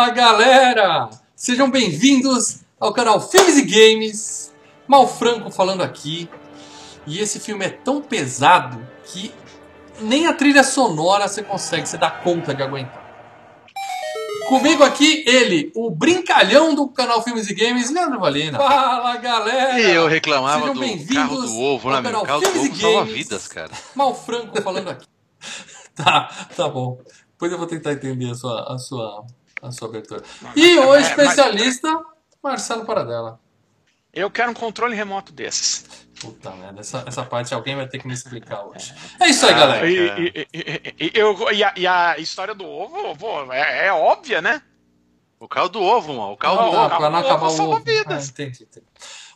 Fala galera! Sejam bem-vindos ao canal Filmes e Games. Mal Franco falando aqui. E esse filme é tão pesado que nem a trilha sonora você consegue, você dá conta de aguentar. Comigo aqui, ele, o brincalhão do canal Filmes e Games, Leandro Valina. Fala galera! E eu reclamava Sejam do carro do ovo, né, meu? carro do Filmes e ovo salva Games. vidas, cara. Mal Franco falando aqui. tá, tá bom. Depois eu vou tentar entender a sua, a sua, a sua abertura. E o é, especialista, Marcelo Paradela. Eu quero um controle remoto desses. Puta merda, essa, essa parte alguém vai ter que me explicar hoje. É isso aí, galera. E, e- e- e- eu- e a, e a história do ovo, é, é óbvia, né? O carro do ovo, mano. O carro Não, do Ah, ovo. não acabar ovo o ovo. Ah, entendi, entendi.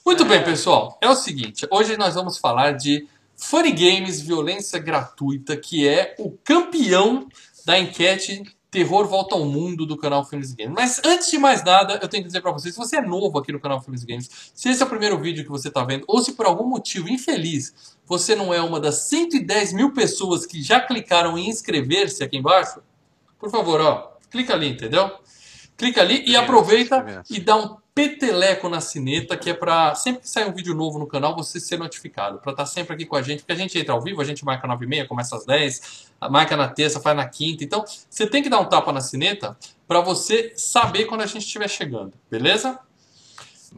Muito bem, pessoal. É o seguinte, hoje nós vamos falar de Funny Games Violência Gratuita, que é o campeão da enquete Terror Volta ao Mundo do canal Filmes e Games. Mas antes de mais nada, eu tenho que dizer pra vocês, se você é novo aqui no canal Filmes e Games, se esse é o primeiro vídeo que você tá vendo, ou se por algum motivo infeliz você não é uma das 110 mil pessoas que já clicaram em inscrever-se aqui embaixo, por favor, ó, clica ali, entendeu? Clica ali e aproveita e dá um peteleco na sineta, que é pra sempre que sair um vídeo novo no canal você ser notificado, pra estar sempre aqui com a gente, porque a gente entra ao vivo, a gente marca 9h30, começa às 10 marca na terça, faz na quinta, então você tem que dar um tapa na sineta pra você saber quando a gente estiver chegando, beleza?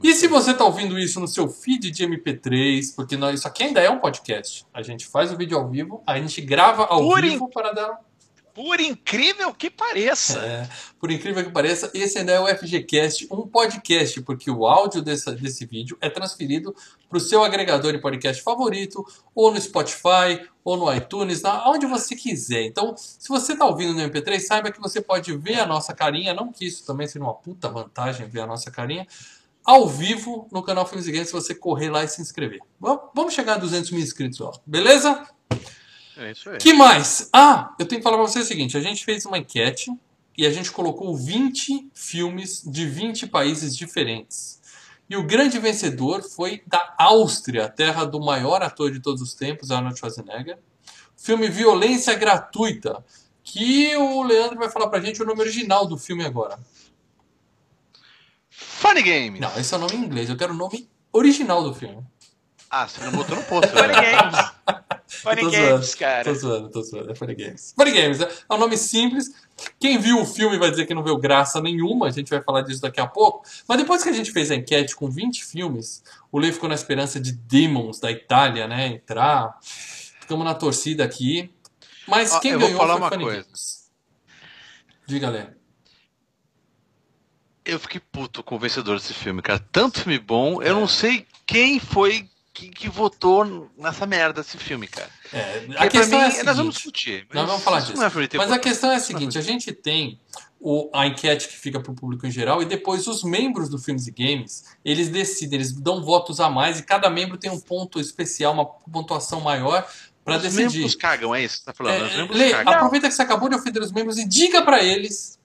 E se você tá ouvindo isso no seu feed de MP3, porque nós, isso aqui ainda é um podcast, a gente faz o vídeo ao vivo, a gente grava ao Por vivo para dar Por incrível que pareça. é, por incrível que pareça, esse ainda é o FGCast, um podcast, porque o áudio desse vídeo é transferido para o seu agregador de podcast favorito, ou no Spotify, ou no iTunes, onde você quiser. Então, se você está ouvindo no MP3, saiba que você pode ver a nossa carinha, não que isso também seja uma puta vantagem ver a nossa carinha, ao vivo no canal Filmes e Games, se você correr lá e se inscrever. Vamos vamos chegar a 200 mil inscritos, ó. beleza? É isso aí. que mais? Ah, eu tenho que falar pra vocês o seguinte: a gente fez uma enquete e a gente colocou 20 filmes de 20 países diferentes. E o grande vencedor foi da Áustria, terra do maior ator de todos os tempos, Arnold Schwarzenegger. Filme Violência Gratuita, que o Leandro vai falar pra gente o nome original do filme agora. Funny Games. Não, esse é o nome em inglês, eu quero o nome original do filme. Ah, você não botou no posto. Funny né? Games. Funny Tô Games, zoando, cara. Tô zoando, tô zoando. É Funny Games. Funny Games é é um nome simples. Quem viu o filme vai dizer que não viu graça nenhuma. A gente vai falar disso daqui a pouco. Mas depois que a gente fez a enquete com 20 filmes, o Lê ficou na esperança de Demons da Itália, né? Entrar. Ficamos na torcida aqui. Mas Ó, quem eu vou ganhou falar foi uma Funny coisa. Games. Diga, Lê. Eu fiquei puto com o vencedor desse filme, cara. Tanto filme bom, eu não sei quem foi que, que votou nessa merda desse filme, cara. É, a questão mim, é a nós vamos seguinte. discutir. Nós vamos falar isso disso. é Mas a questão é a seguinte: a gente tem o- a enquete que fica para o público em geral e depois os membros do Filmes e Games eles decidem, eles dão votos a mais e cada membro tem um ponto especial, uma pontuação maior para Os decidir. membros cagam, é isso que você tá falando? Os É, membros Lê, cagam. aproveita que você acabou de ofender os membros e diga para eles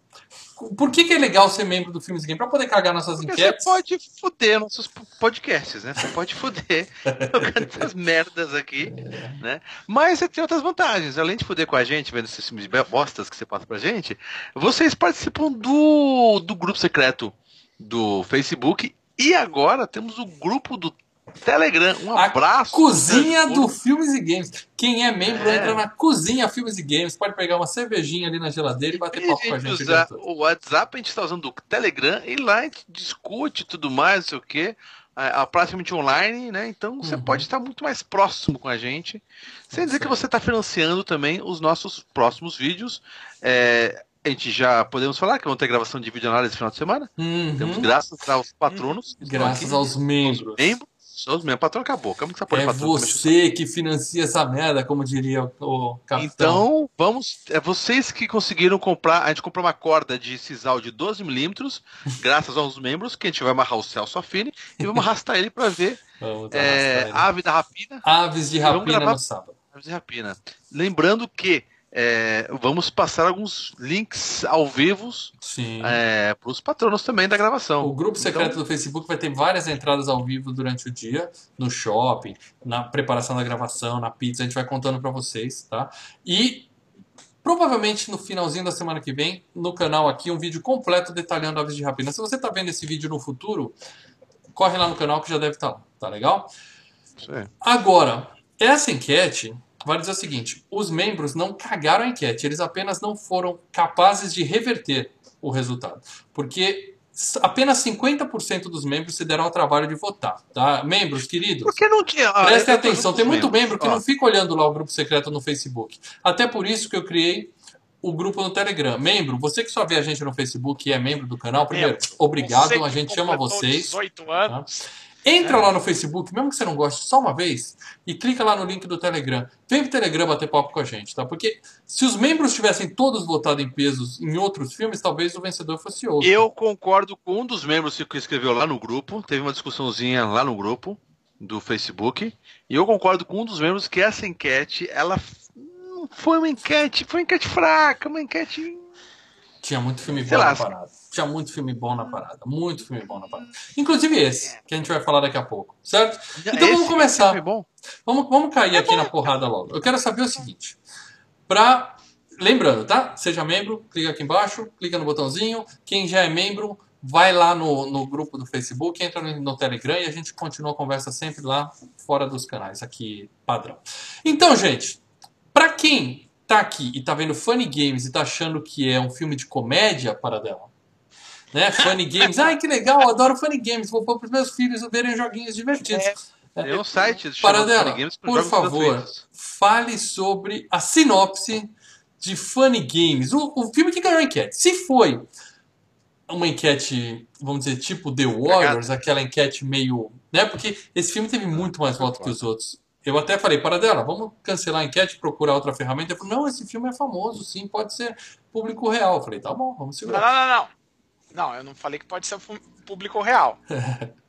por que, que é legal ser membro do Filmes e Games para poder cagar nossas Porque enquetes. você pode foder nossos po- podcasts, né? Você pode foder jogando essas merdas aqui, né? Mas você tem outras vantagens. Além de foder com a gente, vendo esses filmes de bostas que você passa pra gente, vocês participam do, do grupo secreto do Facebook e agora temos o grupo do Telegram. Um A abraço. Cozinha do Filmes e Games. Quem é membro É. entra na Cozinha Filmes e Games, pode pegar uma cervejinha ali na geladeira e bater E papo com a gente usa o WhatsApp, a gente está usando o Telegram e lá a gente discute tudo mais, não sei o quê. A, a praticamente online, né? Então você Uhum. pode estar muito mais próximo com a gente. Sem dizer que você está financiando também os nossos próximos vídeos. É, a gente já podemos falar que vão ter gravação de vídeo análise no final de semana. Uhum. Temos graças aos patronos. Graças aqui. aos membros. membros. Só os membros. Patrão acabou. Como que você pode É patrão você que financia essa merda, como diria o- capitão. Então, vamos. É vocês que conseguiram comprar. A gente comprou uma corda de sisal de 12mm, graças aos membros, que a gente vai amarrar o Celso Affini e vamos arrastar ele para ver é, ele. Ave da Rapina. Aves de rapina no sábado. Aves da Rapina. Lembrando que é, vamos passar alguns links ao vivo Sim. é, para os patronos também da gravação. O grupo secreto Então, do Facebook vai ter várias entradas ao vivo durante o dia, no shopping, na preparação da gravação, na pizza, a gente vai contando pra vocês, tá? E Provavelmente no finalzinho da semana que vem, no canal aqui, um vídeo completo detalhando Aves de Rapina. Se você está vendo esse vídeo no futuro, corre lá no canal que já deve estar lá. Tá legal? Aí. Agora, essa enquete vai dizer o seguinte: os membros não cagaram a enquete, eles apenas não foram capazes de reverter o resultado. Porque apenas 50% dos membros se deram ao trabalho de votar. Tá? Membros, queridos. Porque não tinha. ah, Prestem tô atenção, tem muito membro que Ó, não fica olhando lá o grupo secreto no Facebook. Até por isso que eu criei o grupo no Telegram. Membro, você que só vê a gente no Facebook e é membro do canal, primeiro, Membro, obrigado, a gente ama completou vocês. 18 anos. Entra lá no Facebook, mesmo que você não goste, só uma vez, e clica lá no link do Telegram. Vem pro Telegram bater papo com a gente, tá? Porque se os membros tivessem todos votado em pesos em outros filmes, talvez o vencedor fosse outro. Eu concordo com um dos membros que escreveu lá no grupo. Teve uma discussãozinha lá no grupo do Facebook. E eu concordo com um dos membros que essa enquete, ela não foi uma enquete, foi uma enquete fraca, uma enquete. Tinha muito filme Sei lá. Tinha muito filme bom na parada. Muito filme bom na parada. Inclusive esse, que a gente vai falar daqui a pouco, certo? Então vamos Esse começar. filme é bom. Vamos, vamos cair aqui na porrada logo. Eu quero saber o seguinte. Pra... Lembrando, tá? Seja membro, clica aqui embaixo, clica no botãozinho. Quem já é membro, vai lá no, no grupo do Facebook, entra no, no Telegram e a gente continua a conversa sempre lá fora dos canais, aqui padrão. Então, gente, pra quem tá aqui e tá vendo Funny Games e tá achando que é um filme de comédia, para dela, né? Funny Games, ai que legal, adoro Funny Games, vou pôr pros meus filhos verem joguinhos divertidos. Tem um site Paradela, Funny Games por favor, fale sobre a sinopse de Funny Games, o, o filme que ganhou a enquete. Se foi uma enquete, vamos dizer, tipo The Warriors, aquela enquete meio. Né? Porque esse filme teve muito mais votos que os outros. Eu até falei, para dela, vamos cancelar a enquete e procurar outra ferramenta. Ele falou, não, esse filme é famoso, sim, pode ser público real. Eu falei, tá bom, vamos segurar. não, não, não. Não, eu não falei que pode ser público real.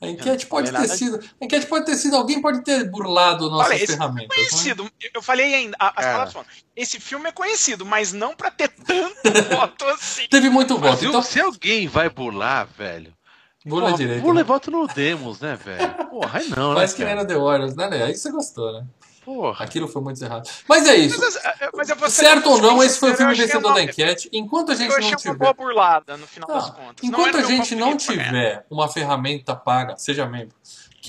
A enquete pode ter sido. A enquete pode ter sido. Alguém pode ter burlado nossas Olha, esse ferramentas. né? Conhecido. Eu falei ainda, as Cara. palavras foram. Esse filme é conhecido, mas não pra ter tanto voto assim. Teve muito Mas voto. eu- Então, se alguém vai burlar, velho. burla porra, direito. Burla né? e voto no Demos, né, velho? Porra, aí não, né? Faz que nem no The Warriors, né, Lê? Aí você gostou, né? Porra. Aquilo foi muito errado. Mas é isso. Mas, mas eu vou ser- Certo ou não, esse foi o filme eu vencedor uma- da enquete. Enquanto a gente Eu achei não uma tiver. boa burlada, no final Ah, das contas. Enquanto era a gente não né? tiver uma ferramenta paga, seja membro,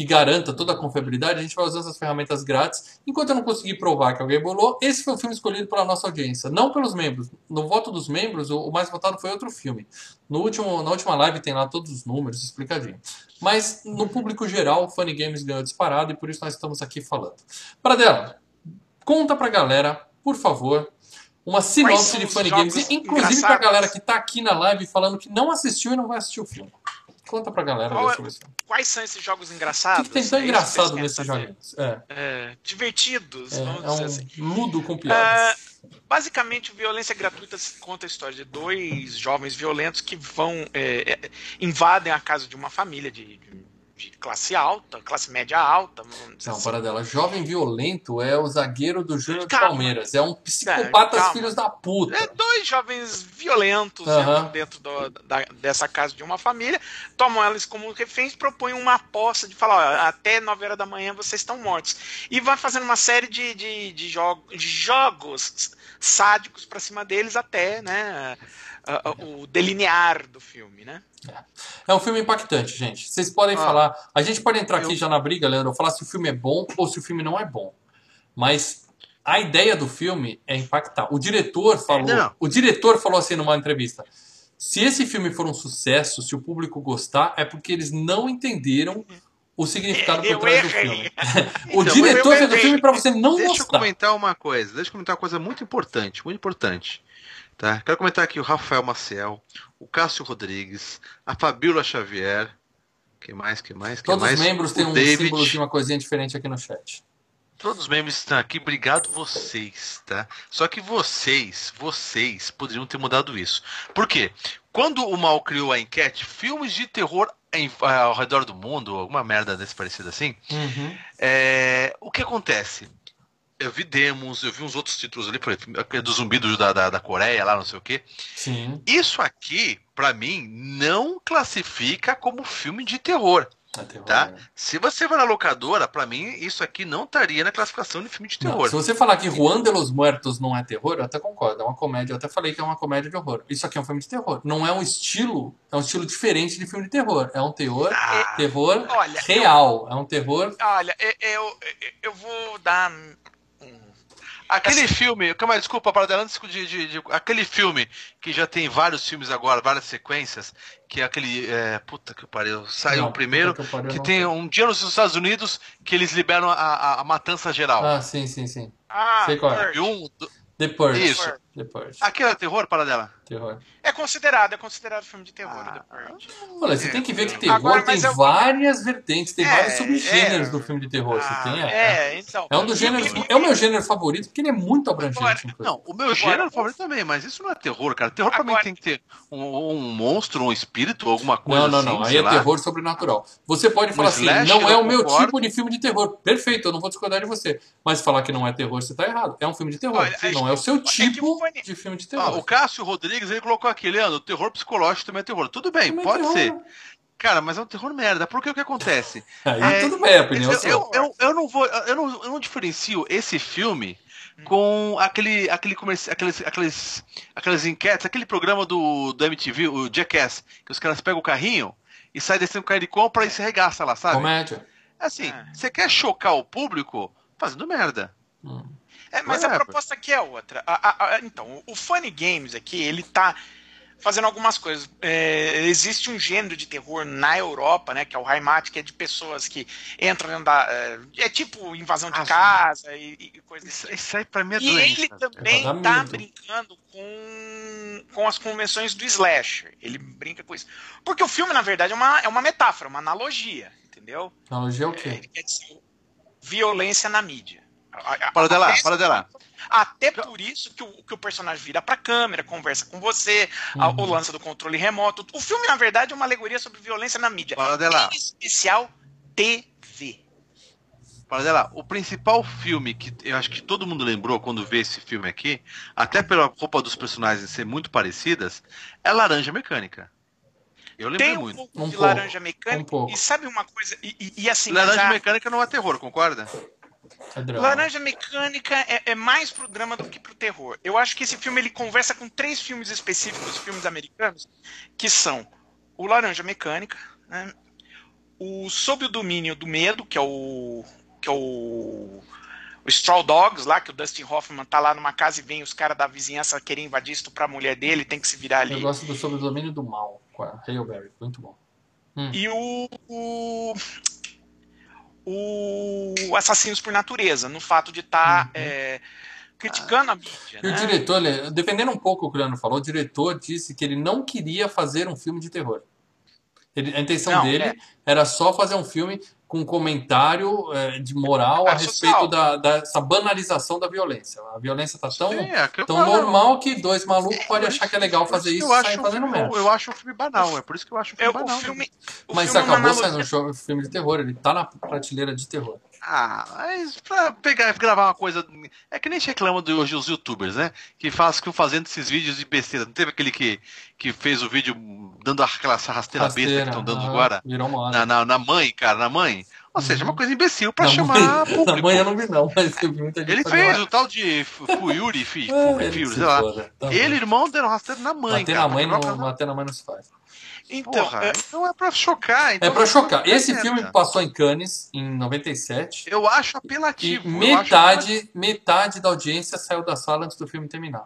que garanta toda a confiabilidade, a gente vai usar essas ferramentas grátis. Enquanto eu não conseguir provar que alguém bolou, esse foi o filme escolhido pela nossa audiência, não pelos membros. No voto dos membros, o, mais votado foi outro filme. No último, na última live tem lá todos os números explicadinho. Mas no público geral, o Funny Games ganhou disparado e por isso nós estamos aqui falando. Pradela, conta pra galera, por favor, uma sinopse de Funny Games, inclusive pra engraçados? galera que tá aqui na live falando que não assistiu e não vai assistir o filme. Conta pra galera Qual é-. O Quais são esses jogos engraçados? que tem tão É que engraçado nesses joguinhos? É, É, divertidos, é, vamos é dizer um assim. ludo com piadas. Basicamente, violência gratuita conta a história de dois jovens violentos que vão invadem a casa de uma família de, de- de classe alta, classe média alta, Não, assim. para dela. Jovem violento é o zagueiro do Júnior. Palmeiras. É um psicopata calma. filhos da puta. É, dois jovens violentos dentro do- da- dessa casa de uma família, tomam elas como reféns, propõem uma aposta de falar, ó, até 9 horas da manhã vocês estão mortos. E vai fazendo uma série de, de, de jogo- de jogos sádicos pra cima deles até né, o delinear do filme, né? É um filme impactante, gente. Vocês podem Ah, falar. A gente pode entrar aqui eu- já na briga, Leandro, falar se o filme é bom ou se o filme não é bom. Mas a ideia do filme é impactar. O diretor falou. Não. O diretor falou assim numa entrevista. Se esse filme for um sucesso, se o público gostar, é porque eles não entenderam o significado por Eu trás do filme. o Então, diretor eu fez o filme pra você não Deixa eu gostar. comentar uma coisa. Deixa eu comentar uma coisa muito importante, muito importante. Tá? Quero comentar aqui o Rafael Maciel, o Cássio Rodrigues, a Fabíola Xavier. Quem mais? Quem mais? Quem Todos mais? os membros têm um David. símbolo de uma coisinha diferente aqui no chat. Todos os membros estão aqui, obrigado vocês, tá? Só que vocês, vocês poderiam ter mudado isso. Por quê? Quando o Mal criou a enquete, filmes de terror em- ao redor do mundo, alguma merda desse parecido assim, Uhum. é, o que acontece? Eu vi demos, eu vi uns outros títulos ali, por exemplo, do zumbi do- da, da, Coreia, lá não sei o quê. Sim. Isso aqui, pra mim, não classifica como filme de terror. É terror, Tá? né? Se você vai na locadora, pra mim, isso aqui não estaria na classificação de filme de Não, terror. se você falar que Juan de los Muertos não é terror, eu até concordo. É uma comédia. Eu até falei que é uma comédia de horror. Isso aqui é um filme de terror. Não é um estilo. É um estilo diferente de filme de terror. É um terror. Ah, terror Olha, real. É um terror. Olha, eu, eu, eu vou dar. Aquele filme, calma aí, desculpa, para antes de, de- de- aquele filme que já tem vários filmes agora, várias sequências, que é aquele, é, puta que pariu, saiu Não, o primeiro, que pariu, que tem um dia nos Estados Unidos que eles liberam a, a, a matança geral. Ah, sim, sim, sim. Ah, Sei qual é. Um, do- The Purge. Isso. The Purge. Aquele é terror, para dela. Terror. É considerado, é considerado filme de terror. Ah. The Purge. Olha, você tem que ver que terror Agora, tem mas eu- várias vertentes, tem É, vários subgêneros é. do filme de terror. Ah, você tem, é, é, então. é um dos gêneros. É o meu gênero favorito, porque ele é muito abrangente. Agora. Não, o meu Agora, gênero favorito também, mas isso não é terror, cara. Terror pra mim Agora- tem que ter um, um monstro, um espírito, alguma coisa Não, não, assim, não. Aí é lá. terror sobrenatural. Você pode Um falar assim, não é o meu concordo. tipo de filme de terror. Perfeito, eu não vou discordar de você. Mas falar que não é terror, você tá errado. É um filme de terror. Olha, é não é o seu é tipo de filme de Ah, terror. o Cássio Rodrigues, ele colocou aqui, Leandro, terror psicológico também é terror. Tudo bem, Também pode terror. ser. Cara, mas é um terror merda. Porque o que acontece? Aí É, tudo bem, a opinião é eu, sua. eu, eu, eu não vou, eu não, eu não diferencio esse filme com aquele, aquele comerci- aqueles, aqueles, aquelas enquetes, aquele programa do, do MTV, o Jackass, que os caras pegam o carrinho e saem descendo o carrinho de compra e se arregaça lá, sabe? Comédia. Assim, É. você quer chocar o público fazendo merda. Hum. É, mas a Whatever. proposta aqui é outra. A- a- a- então, o Funny Games aqui, ele tá fazendo algumas coisas. É, existe um gênero de terror na Europa, né? Que é o Heimat, que é de pessoas que entram dentro da. É, é tipo invasão de Ah, casa e, e coisas Isso, desse isso aí pra mim é E doença. ele também É tá medo. brincando com, com as convenções do slasher. Ele brinca com isso. Porque o filme, na verdade, é uma, é uma metáfora, uma analogia, entendeu? Analogia é o É, quê? Ele quer dizer violência na mídia. A- a- Para de lá, até- para de lá. Até por isso que o, que o personagem vira pra câmera, conversa com você, a- Uhum. o lance do controle remoto. O filme, na verdade, é uma alegoria sobre violência na mídia. Para de lá. Em especial TV. Para de lá. O principal filme que eu acho que todo mundo lembrou quando vê esse filme aqui, até pela roupa dos personagens ser muito parecidas, é Laranja Mecânica. Eu lembrei Tem um muito. pouco Um de pouco, laranja um mecânica. pouco. e sabe uma coisa? E, e- e assim, Laranja já- Mecânica não é terror, concorda? É. Laranja Mecânica é, é mais pro drama do que pro terror. Eu acho que esse filme ele conversa com três filmes específicos, filmes americanos, que são o Laranja Mecânica, né? o Sob o Domínio do Medo, que é o que é o, o Straw Dogs lá, que o Dustin Hoffman tá lá numa casa e vem os caras da vizinhança querer invadir isso pra mulher dele, tem que se virar ali. Eu gosto do Sobre o Domínio do Mal, com a Berry. Muito bom. E o, o, o Assassinos por Natureza, no fato de estar Uhum. criticando a mídia. E o né? diretor, ele- defendendo um pouco o que o Leandro falou, o diretor disse que ele não queria fazer um filme de terror. Ele- a intenção Não, dele é. era só fazer um filme com um comentário eh, de moral a É respeito social. da, dessa banalização da violência. A violência tá tão, Sim, é tão falo. normal que dois malucos podem Por achar que é legal fazer isso eu e acho sair fazendo filme- merda. Eu acho um filme banal, é por isso que eu acho um É, filme o banal. filme, o Mas filme é uma acabou analogia- saindo um filme de terror, ele tá na prateleira de terror. Ah, mas pra pegar e gravar uma coisa. É que nem se reclama de hoje os youtubers, né? Que faz, ficam fazendo esses vídeos de besteira. Não teve aquele que, que fez o vídeo dando aquela rasteira, besta que Rasteira, estão dando aham, agora? Virou moda. Na, na, na mãe, cara, na mãe. Ou seja, uma coisa imbecil pra Na chamar mãe- público. Na mãe eu não vi não, mas eu vi muita gente Ele fez o tal de Fuyuri, Ah, Fury, se sei lá. Tá Ele e irmão deram rasteiro na mãe, Bater cara. na mãe não, bater na mãe não se faz. Então, Porra, é, então é pra chocar. Então É pra chocar. Esse filme passou em Cannes em 97 Eu acho e apelativo. eu metade, metade da audiência saiu da sala antes do filme terminar.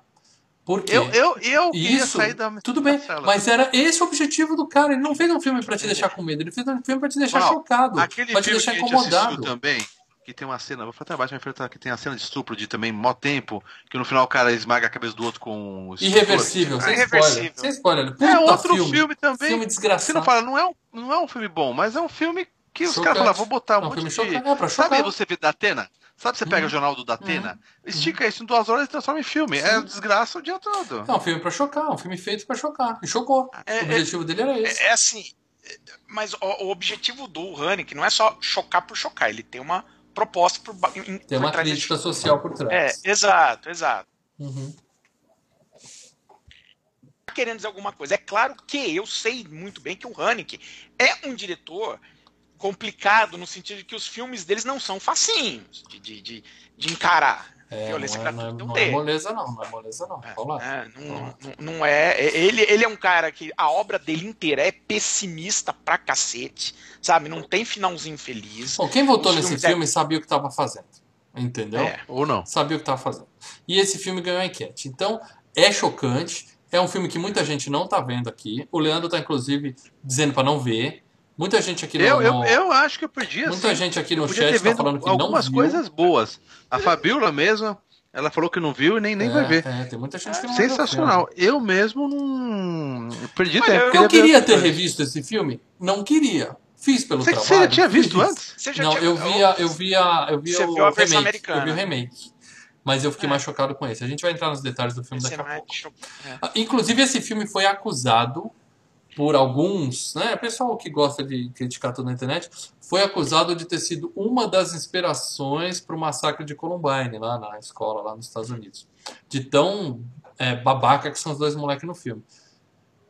Por quê? acho- Eu, eu, eu queria Isso, sair da. tudo bem, da sala. mas era esse o objetivo do cara. Ele não fez um filme pra te deixar com medo, ele fez um filme pra te deixar Não, chocado, pra te filme deixar incomodado. também, que tem uma cena, vou falar até abaixo, mas que tem a cena de estupro de também mó tempo, que no final o cara esmaga a cabeça do outro com o estupro. Irreversível, sem spoiler. Irreversível. Sem spoiler. Puta É outro filme. filme, também. Filme Você desgraçado. não fala, não é, um, não é um filme bom, mas é um filme que os caras falaram, vou botar um É um monte filme de... chocante. É pra chocar. Sabe você vê da Atena? Sabe você pega Uhum. o jornal do Datena? Estica isso em duas horas e transforma em filme. É desgraça o dia todo. É um filme pra chocar, um filme feito pra chocar. E chocou. É, o objetivo dele era esse. é, é assim. é, Mas o, o objetivo do Haneke não é só chocar por chocar, ele tem uma proposta por, em- Tem uma crítica disso. social por trás. É, exato, exato. Uhum. Tá querendo dizer alguma coisa. É claro que eu sei muito bem que o Haneke é um diretor complicado no sentido de que os filmes deles não são facinhos de, de, de, de encarar. É, Violência não, é, não, é, gratuita é um não é deles. moleza, não. Não é moleza, não. Vamos lá. É, não, não- não é. Ele, ele é um cara que a obra dele inteira é pessimista pra cacete, sabe? Não tem finalzinho feliz. Bom, quem votou nesse é- filme sabia o que estava fazendo. Entendeu? É. Ou não. Sabia o que estava fazendo. E esse filme ganhou a enquete. Então, é chocante. É um filme que muita gente não tá vendo aqui. O Leandro tá, inclusive, dizendo para não ver. Muita gente aqui no. Eu, eu, eu acho que eu perdi assim. muita gente aqui no podia chat tá vendo falando que não algumas viu. coisas boas. A Fabiola mesma, ela falou que não viu e nem, nem é, vai ver. É, tem muita gente que não Sensacional. Eu mesmo não. eu Perdi Olha, tempo. eu-. Eu queria ter revisto esse filme? Não queria. Fiz pelo Você, trabalho. você já tinha fiz. visto antes? Você já Não, tinha- eu via, eu via, eu via Você o viu a versão remake. americana. Eu vi o remake. Mas eu fiquei É. mais chocado com esse. A gente vai entrar nos detalhes do filme Esse daqui a não é pouco. é. Ah, Inclusive, esse filme foi acusado por alguns, né? Pessoal que gosta de criticar tudo na internet, foi acusado de ter sido uma das inspirações para o massacre de Columbine, lá na escola, lá nos Estados Unidos. De tão é, babaca que são os dois moleques no filme.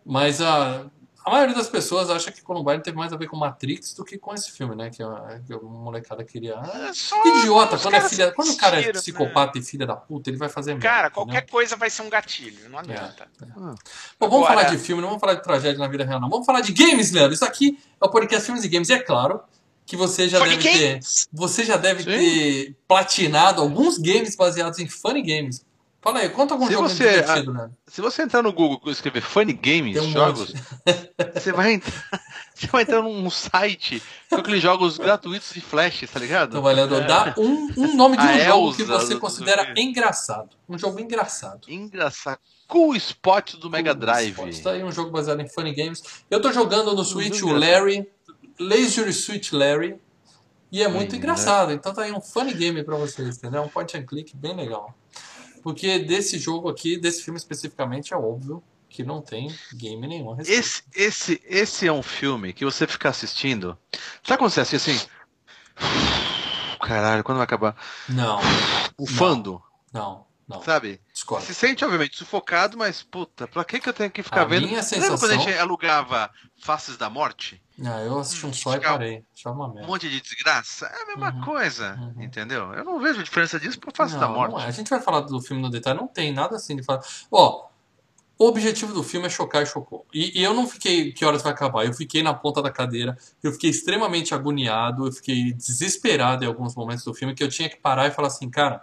Mas a, a maioria das pessoas acha que Columbine teve mais a ver com Matrix do que com esse filme, né? Que a, que a molecada queria. Ah, É idiota! Quando, é filha, quando o cara é né? psicopata e filha da puta, ele vai fazer merda. Cara, qualquer coisa vai ser um gatilho, não adianta. Bom, vamos Agora- falar de filme, não vamos falar de tragédia na vida real, não. Vamos falar de games, Leandro. Isso aqui é o podcast Filmes e Games. E é claro que você já Funny deve ter. Games! Você já deve Sim. ter platinado alguns games baseados em funny games. Fala aí, conta algum Se jogo você- divertido, né? Se você entrar no Google e escrever Funny Games, um jogos, você vai entrar. Você vai entrar num site com aqueles jogos gratuitos de flash, tá ligado? Então, vai, Leandro, dá um, um nome de um A jogo Elsa que você considera do- engraçado. Um jogo engraçado. Engraçado. Cool Spot do Mega Drive. Está aí um jogo baseado em funny games. Eu tô jogando no Switch o. Larry, Leisure Suit Larry, e é muito Sim, engraçado. Então tá aí um funny game pra vocês, entendeu? Um point and click bem legal. Porque desse jogo aqui, desse filme especificamente, é óbvio que não tem game nenhum. Esse, esse, esse é um filme que você fica assistindo. Sabe quando você assiste assim? Caralho, quando vai acabar? Não, Ufando, não, não. sabe? Discordo. Se sente, obviamente, sufocado, mas puta, pra que, que eu tenho que ficar A vendo? minha Lembra quando a sensação- gente alugava Faces da Morte? Ah, eu assisti um só e parei. Um monte de desgraça? É a mesma Uhum, coisa, uhum. entendeu? Eu não vejo diferença disso pra Faces da Não, Morte. não é. A gente vai falar do filme no detalhe, não tem nada assim de falar. Ó, o objetivo do filme é chocar e chocou. E, e eu não fiquei, que horas vai acabar? Eu fiquei na ponta da cadeira, eu fiquei extremamente agoniado, eu fiquei desesperado em alguns momentos do filme, que eu tinha que parar e falar assim, cara,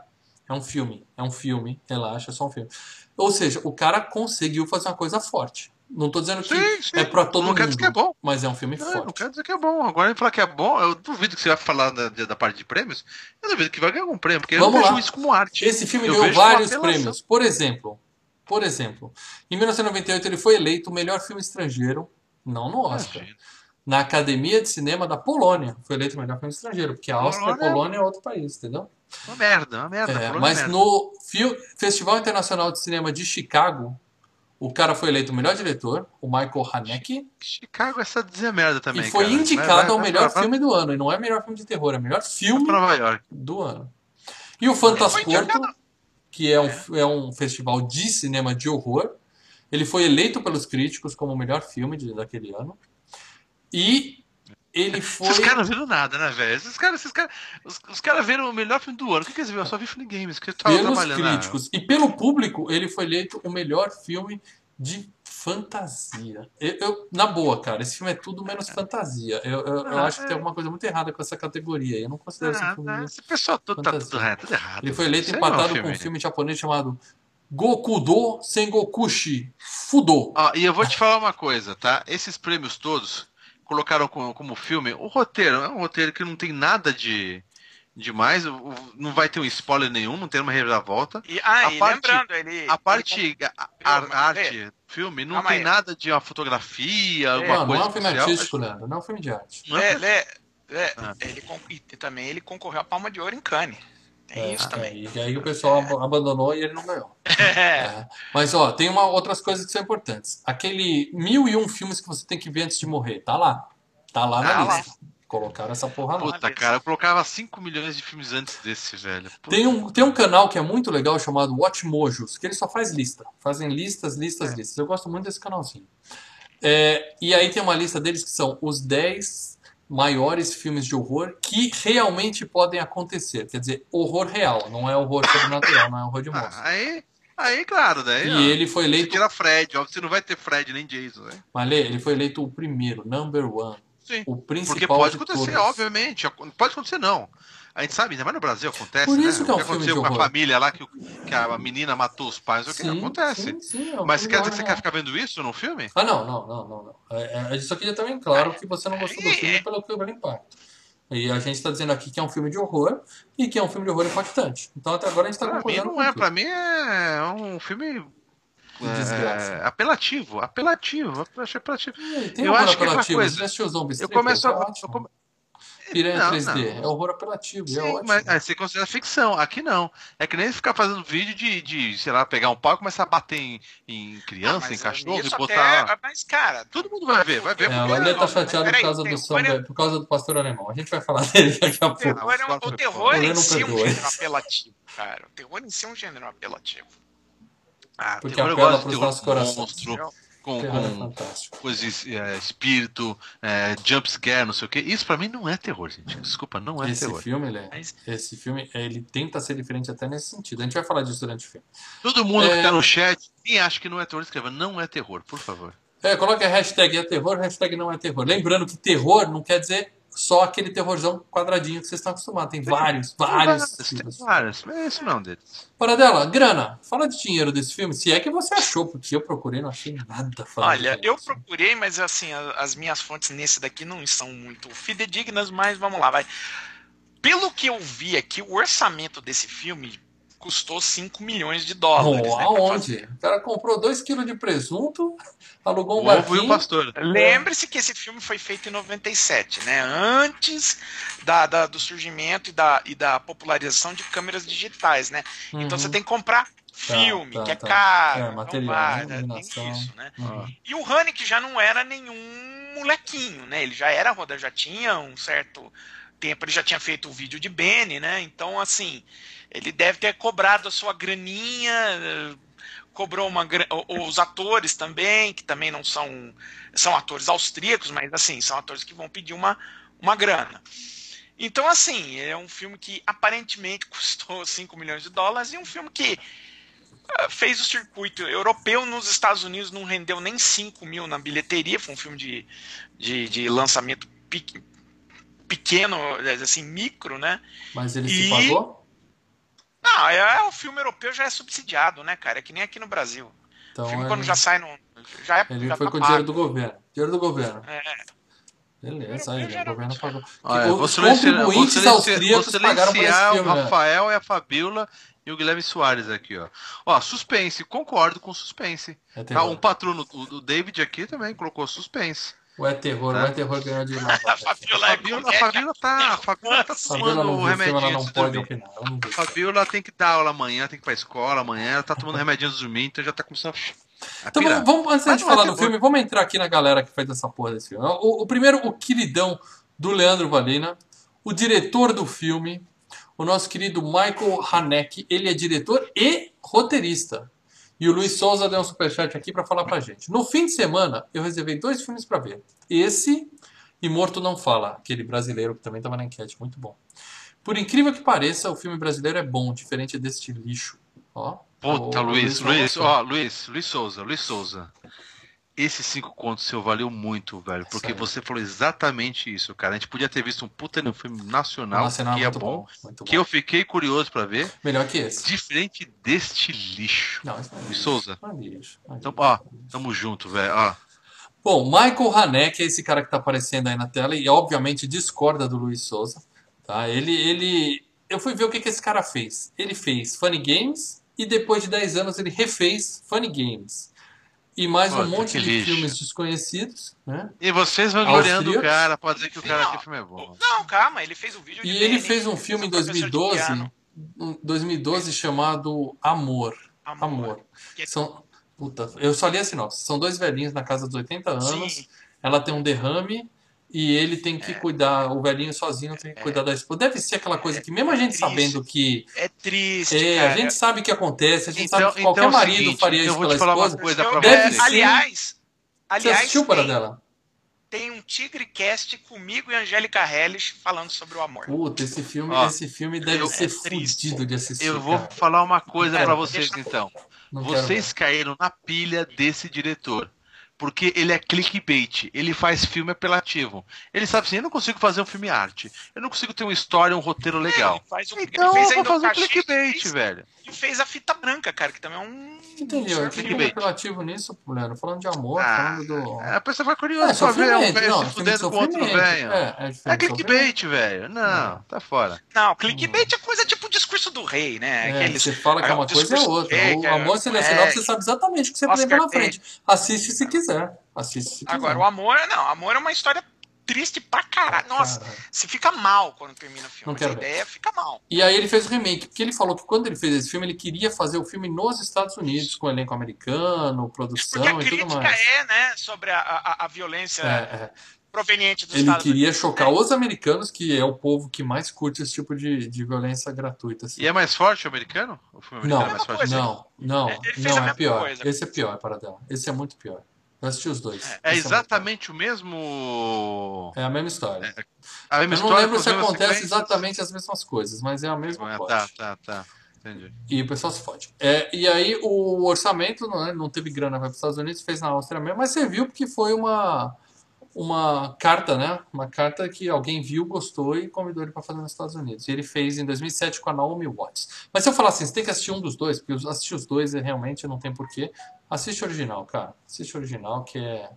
é um filme, é um filme, relaxa, é só um filme. Ou seja, o cara conseguiu fazer uma coisa forte. Não tô dizendo que Sim, sim. é pra todo Não mundo, quer dizer que é bom. mas é um filme Não, não forte. quero dizer que é bom. Agora ele falar que é bom, eu duvido que você vai falar da, da parte de prêmios. Eu duvido que vai ganhar algum prêmio, porque Vamos eu não vejo lá. isso como arte. Esse filme Eu ganhou vários prêmios. Por exemplo, por exemplo, em 1998 ele foi eleito o melhor filme estrangeiro, não no Oscar, Imagina. na Academia de Cinema da Polônia. Foi eleito o melhor filme estrangeiro, porque a Áustria e a Polônia- Polônia é outro país, entendeu? Uma merda, uma merda. É, mas merda. no Fil- Festival Internacional de Cinema de Chicago, o cara foi eleito o melhor diretor, o Michael Haneke, Chicago é só dizer merda também. e foi cara. indicado Vai- vai- ao vai melhor pra- filme do ano. E não é melhor filme de terror, é melhor vai filme pra Nova York. do ano. E o Fantasporto, que é um, é um festival de cinema de horror, ele foi eleito pelos críticos como o melhor filme de- daquele ano. E ele foi. Esses caras não viram nada, né, velho? Esses caras, esses caras. Os, os caras viram o melhor filme do ano. O que, que eles viram? Eu só vi Funny Games, que eu tava Pelos trabalhando. ah, críticos e pelo público, ele foi eleito o melhor filme de fantasia. Eu, eu- na boa, cara, esse filme é tudo menos fantasia. Eu, eu- eu Ah, acho que tem é. alguma coisa muito errada com essa categoria. Eu não considero esse Ah, filme. ah, esse pessoal todo tá fantasia. tudo errado, tudo errado. Ele foi eleito não é empatado com um filme japonês chamado Gokudo Sengokushi Fudo. Ó, e eu vou te falar uma coisa, tá? Esses prêmios todos colocaram como, como filme. O roteiro é um roteiro que não tem nada de demais, não vai ter um spoiler nenhum, não tem uma reviravolta. E, ah, A e parte- lembrando, ele. A parte, a, a- Viu, a arte, do filme, não Calma tem aí. nada de uma fotografia, alguma Mano, não coisa é um filme especial. artístico, Leandro. Não é um filme de arte. Não é É, ele é- é, Ah. ele e também ele concorreu à Palma de Ouro em Cannes. Tem isso É, também. E aí o pessoal ab- abandonou e ele não ganhou. É. É. Mas ó, tem uma, outras coisas que são importantes. Aquele mil e um filmes que você tem que ver antes de morrer, tá lá. Tá lá na Tá lá. lista. Colocaram essa porra lá. Puta, cara, eu colocava 5 milhões de filmes antes desse, velho. Puta. Tem um, tem um canal que é muito legal chamado Watch Mojos, que ele só faz lista. Fazem listas, listas, É. listas. Eu gosto muito desse canalzinho. É, e aí tem uma lista deles que são os 10 maiores filmes de horror que realmente podem acontecer. Quer dizer, horror real, não é horror sobrenatural, não é horror de Ah, monstro. aí, aí, claro, daí. ó, E ele foi Você eleito, tira Fred, ó, você não vai ter Fred nem Jason, né? mas Lê, ele foi eleito o primeiro, number one, Sim. o principal Porque pode de acontecer, todos. obviamente. Pode acontecer, não. A gente sabe, ainda mais no Brasil acontece, Por né? isso que é um o que filme aconteceu de com a família lá, que, o- que a menina matou os pais, o que acontece. sim, sim, é um Mas quer dizer que você quer ficar vendo isso no filme? Ah, não, não, não, não. não. É, é, só queria também claro que você não gostou do filme pelo que o impacto. E a gente está dizendo aqui que é um filme de horror e que é um filme de horror impactante. Então até agora a gente está Pra mim concordando não é, tudo. mim é um filme é, apelativo, apelativo, eu achei apelativo. Tem eu acho que é uma coisa- Eu começo É a. eu come- Piranha Não, 3D. não. É horror apelativo. Sim, é ótimo. mas aí você considera ficção. Aqui não. É que nem ficar fazendo vídeo de, de sei lá, pegar um pau e começar a bater em, em criança, Ah, em cachorro e botar. até- Mas, cara, Todo mundo vai ver, vai ver. É, o porque- Alê tá chateado por causa, do samba, por causa do pastor alemão. A gente vai falar dele daqui a pouco. terror, é um- o terror em Não si é um gênero apelativo, cara. O terror em si é um gênero apelativo. Ah, Porque terror eu apela pros terror nossos corações. Com, com coisas, é, espírito, é, jumpscare, não sei o que. Isso pra mim não é terror, gente. Desculpa, não é Esse terror. filme, ele, é- Mas- esse filme, ele tenta ser diferente até nesse sentido. A gente vai falar disso durante o filme. Todo mundo É. que tá no chat, quem acha que não é terror, escreva não é terror, por favor. É, coloca a hashtag é terror, hashtag não é terror. Lembrando que terror não quer dizer só aquele terrorzão quadradinho que vocês estão acostumados. Tem vários, vários Tem tipos. vários, mas esse não é um deles. Para dela, grana, fala de dinheiro desse filme. Se é que você achou, porque eu procurei e não achei nada falando Olha, eu procurei, mas assim, as minhas fontes nesse daqui não são muito fidedignas, mas vamos lá, vai. Pelo que eu vi aqui, o orçamento desse filme custou 5 milhões de dólares. Oh, né, pra fazer. aonde? O cara comprou 2 kg de presunto, alugou um O ovo e o pastor. Lembre-se que esse filme foi feito em 97, né? Antes da, da- do surgimento e da, e da popularização de câmeras digitais, né? Então Uhum. você tem que comprar filme, tá, que é tá. caro, É, material, vai, né? tem Iluminação. isso, né? Uhum. E o Haneke já não era nenhum molequinho, né? Ele já era roda, já tinha um certo tempo, ele já tinha feito o vídeo de Benny, né? Então, assim, ele deve ter cobrado a sua graninha, cobrou uma os atores também, que também não são são atores austríacos, mas assim, são atores que vão pedir uma, uma grana. Então, assim, é um filme que aparentemente custou 5 milhões de dólares e um filme que ah, fez o circuito europeu nos Estados Unidos, não rendeu nem 5 mil na bilheteria, foi um filme de, de, de lançamento pe- pequeno, assim, micro, né? Mas ele E- se pagou? Não, é, é, o filme europeu já é subsidiado, né, cara? É que nem aqui no Brasil. Então o filme ele, quando já sai no. Já é ele já foi tá com o pago. dinheiro do governo. Dinheiro do governo. É. Beleza, aí, o governo pagou. Olha, os vou silenciar, vou contribuintes silenciar, vou silenciar o né? Rafael e a Fabiola e o Guilherme Soares aqui, ó. Ó, suspense, concordo com suspense. É terror. um patrono, o do David aqui também colocou suspense. O é terror, Tá. o é terror ganhou de A. Fabiola A é Fabiola, comédia. Fabiola tá, a Fabiola tá A Fabiola tomando não o viu o filme, ela remedinho não pode opinar. A Fabiola tem que dar aula amanhã, tem que ir pra escola amanhã, ela tá tomando remedinho dormir, então já tá começando a Então vamos, vamos antes Mas de falar do filme, vamos entrar aqui na galera que fez essa porra desse filme. O, o primeiro, o queridão do Leandro Valina, o diretor do filme, o nosso querido Michael Haneke, ele é diretor e roteirista. E o Luiz Souza deu um superchat aqui pra falar pra gente. No fim de semana, eu reservei dois filmes pra ver. Esse e Morto Não Fala, aquele brasileiro que também estava na enquete, muito bom. Por incrível que pareça, o filme brasileiro é bom, diferente deste lixo. Ó, Puta, o Luiz, Luiz, gostar. ó, Luiz, Luiz Souza, Luiz Souza. Esses cinco contos seu valeu muito, velho, porque você falou exatamente isso, cara. A gente podia ter visto um puta no filme nacional, Nossa, não, que é bom, bom, que bom. eu fiquei curioso pra ver, Melhor que esse. diferente deste lixo. Não, isso não é lixo. Souza, Não é lixo, não é então, ó, tamo junto, velho, ó. Bom, Michael Haneke é esse cara que está aparecendo aí na tela e obviamente discorda do Luiz Souza. Tá? Ele, ele, eu fui ver o que, que esse cara fez. Ele fez Funny Games e depois de 10 anos ele refez Funny Games. E mais um monte de lixo. filmes desconhecidos. Né? E vocês vão gloriando o cara, pode dizer que o cara Não, aqui filme é bom. Não, calma, ele fez um vídeo de E ele fez um filme em fez um professor de 2012, piano. em 2012 chamado Amor. Amor. Amor. Que é- São, puta, eu só li a sinopse. São dois velhinhos na casa dos 80 anos. Sim, ela tem um derrame e ele tem que cuidar, o velhinho sozinho tem que cuidar da esposa. Deve ser aquela coisa que, mesmo a gente triste. sabendo que. é triste, É, cara. a gente sabe que acontece, a gente Então- sabe que qualquer então é o marido seguinte, faria eu isso vou pela te falar uma esposa. coisa Eu- pra Deve você. ser- aliás, Você aliás, assistiu para tem- dela? tem um Tigre Cast comigo e Angélica Helles falando sobre o amor. Puta, esse filme, Ó, esse filme deve eu- ser é fudido de assistir. Eu vou cara. falar uma coisa ver. vocês então. Não Vocês caíram na pilha desse diretor. Porque ele é clickbait, ele faz filme apelativo. Ele sabe assim, eu não consigo fazer um filme arte. Eu não consigo ter uma história, um roteiro legal. Ele faz o, Então ele fez eu vou fazer um clickbait, fez- velho. E fez a fita branca, cara, que também é um. Entendi, eu um fiquei clickbait. apelativo nisso, mulher. Falando de amor, Ah, falando do. A pessoa vai É, curiosa pra ver um velho não, se fudendo com outro sofrimento. velho. É, é, É clickbait, velho. Não, tá fora. Não, clickbait é coisa tipo o discurso do rei, né? É, Aqueles- você fala que é é, uma coisa é outra. rei, O que é- amor selecionado, é, você sabe exatamente o que você Oscar pela Wilde. frente. Assiste se quiser. Assiste se quiser. Agora, o amor, não, amor é uma história triste pra caralho. Nossa, Caralho. você fica mal quando termina o filme. Não ver. ideia fica mal. E aí ele fez o remake, porque ele falou que quando ele fez esse filme, ele queria fazer o filme nos Estados Unidos, com elenco americano, produção Porque a e tudo crítica mais. é, né, sobre a, a, a violência É, é. proveniente dos Ele Estados queria Unidos. chocar os americanos, que é o povo que mais curte esse tipo de, de violência gratuita. assim. E é mais forte o americano? O filme Não. americano é mais forte? Não, não, Ele fez a não, é mesma pior. coisa. Esse é pior para dela. Esse é muito pior. Eu assisti os dois. É Esse muito exatamente o mesmo. É a mesma história. A mesma Eu não história lembro com se acontece sequências? exatamente as mesmas coisas, mas é a mesma Ah, coisa. Tá, tá, tá. Entendi. E o pessoal se fode. É, e aí o orçamento não, é- não teve grana para os Estados Unidos, fez na Áustria mesmo, mas serviu porque foi uma, uma carta, né? Uma carta que alguém viu, gostou e convidou ele para fazer nos Estados Unidos. E ele fez em 2007 com a Naomi Watts. Mas se eu falar assim, você tem que assistir um dos dois, porque assistir os dois é realmente não tem porquê. Assiste o original, cara. Assiste o original que é,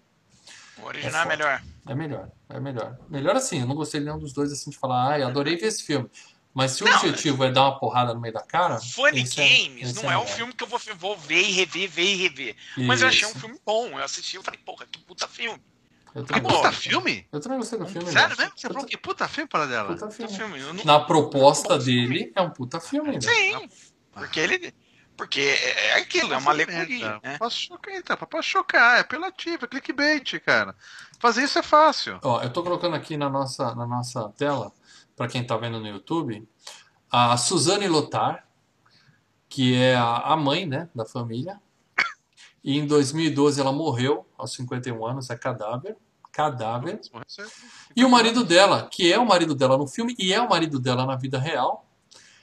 O original é, foda. melhor. é melhor. É melhor. Melhor assim, eu não gostei de nenhum dos dois assim de falar, ai, adorei ver esse filme. Mas se o Não, objetivo é dar uma porrada no meio da cara. Funny é- Games esse não é, um melhor. filme que eu vou, vou ver e rever, ver e rever. Mas eu achei um Isso. filme bom. Eu assisti e falei, porra, que puta filme. Acabou. puta filme? Eu também gostei do filme. Sério né? mesmo? Você falou que puta filme para dela? Puta Puta filme. filme. Eu não- Na proposta filme. dele, é um puta filme. né? Sim. Porque ele. Porque é é aquilo, é uma alegoria. Né? Chocar, então, posso chocar, é apelativo, é clickbait, cara. Fazer isso é fácil. Ó, eu tô colocando aqui na nossa, na nossa tela, pra quem tá vendo no YouTube, a Suzane Lotar, que é a, a mãe, né, da família. E em 2012 ela morreu, aos 51 anos, é cadáver. Cadáver. E o marido dela, que é o marido dela no filme e é o marido dela na vida real,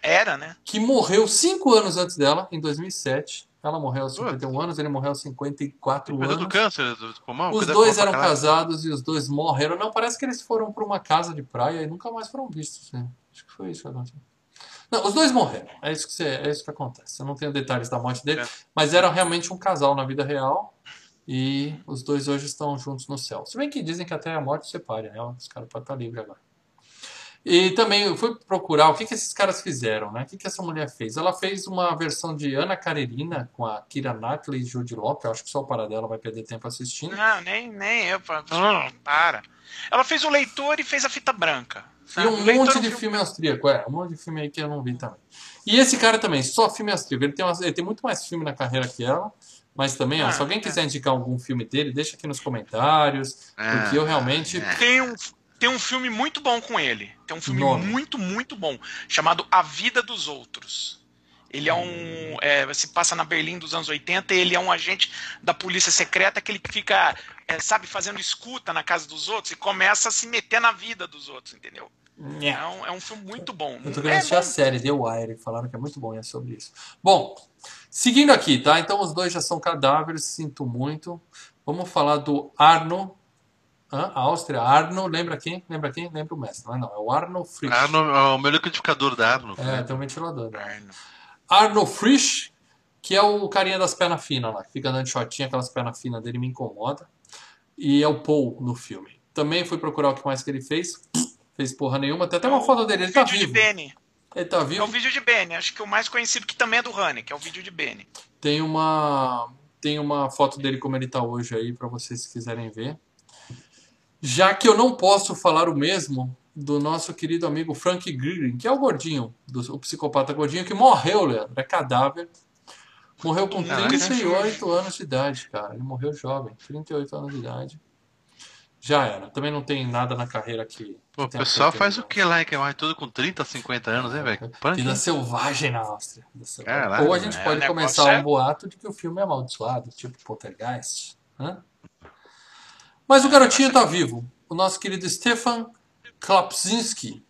Era, né? que morreu cinco anos antes dela, em 2007. Ela morreu aos 51 anos, ele morreu aos 54 Cuidou do anos. câncer do pulmão? Os dois eram casados e os dois morreram. Não, parece que eles foram para uma casa de praia e nunca mais foram vistos. né? Acho que foi isso que aconteceu. Não, os dois morreram. É isso que, você- é isso que acontece. Eu não tenho detalhes da morte dele, É. mas eram realmente um casal na vida real. E os dois hoje estão juntos no céu. Se bem que dizem que até a morte separe, né? Os caras podem estar livres agora. E também eu fui procurar o que, que esses caras fizeram, né? O que, que essa mulher fez? Ela fez uma versão de Ana Karenina com a Kira Knightley e Jude Law, que eu acho que só o para dela vai perder tempo assistindo. Não, nem, nem eu. pa- Para. Ela fez o leitor e fez a fita branca. E sabe? um O Leitor monte é um de filme austríaco, é, um monte de filme aí que eu não vi também. E esse cara também, só filme austríaco. Ele tem, ele tem muito mais filme na carreira que ela, mas também, ó, Ah, se alguém é. quiser indicar algum filme dele, deixa aqui nos comentários, É, porque eu realmente. é. Tem um, tem um filme muito bom com ele. Tem um filme Nome. muito, muito bom. Chamado A Vida dos Outros. Ele é um. É, se passa na Berlim dos anos 80 e ele é um agente da polícia secreta que ele fica, é, sabe, fazendo escuta na casa dos outros e começa a se meter na vida dos outros, entendeu? É um, é um filme muito bom. Eu tô querendo É assistir a série The Wire, falaram que é muito bom e é sobre isso. Bom, seguindo aqui, tá? Então os dois já são cadáveres, sinto muito. Vamos falar do Arno. Hã? Áustria, Arno, lembra quem? Lembra quem? Lembra o mestre, não é não, é o Arno Frisch. Arno, é o meu liquidificador da Arno. É, tem um ventilador. Né? Arno. Arno Frisch, que é o carinha das pernas finas lá, que fica dando shotinho, aquelas pernas finas dele me incomoda. E é o Paul no filme. Também fui procurar o que mais que ele fez. Fez porra nenhuma. Tem até uma foto dele, ele tá vivo. de Benny. Ele tá É o vivo. vídeo de Benny. Acho que o mais conhecido que também é do Honey, que é o vídeo de Benny. Tem uma tem uma foto dele como ele tá hoje aí pra vocês se quiserem ver. Já que eu não posso falar o mesmo do nosso querido amigo Frank Green, que é o gordinho, do, o psicopata gordinho que morreu, Leandro, é cadáver. Morreu com Não, 38 anos de idade, cara. Ele morreu jovem, 38 anos de idade. Já era. Também não tem nada na carreira que. Pô, o pessoal faz ele, o que lá, que vai tudo com 30, 50 anos, hein, velho? Vida selvagem na Áustria. Caralho, Ou a gente é, pode negócio começar é- um boato de que o filme é amaldiçoado, tipo Poltergeist. Hã? Mas o garotinho tá vivo. O nosso querido Stefan Klapsinski,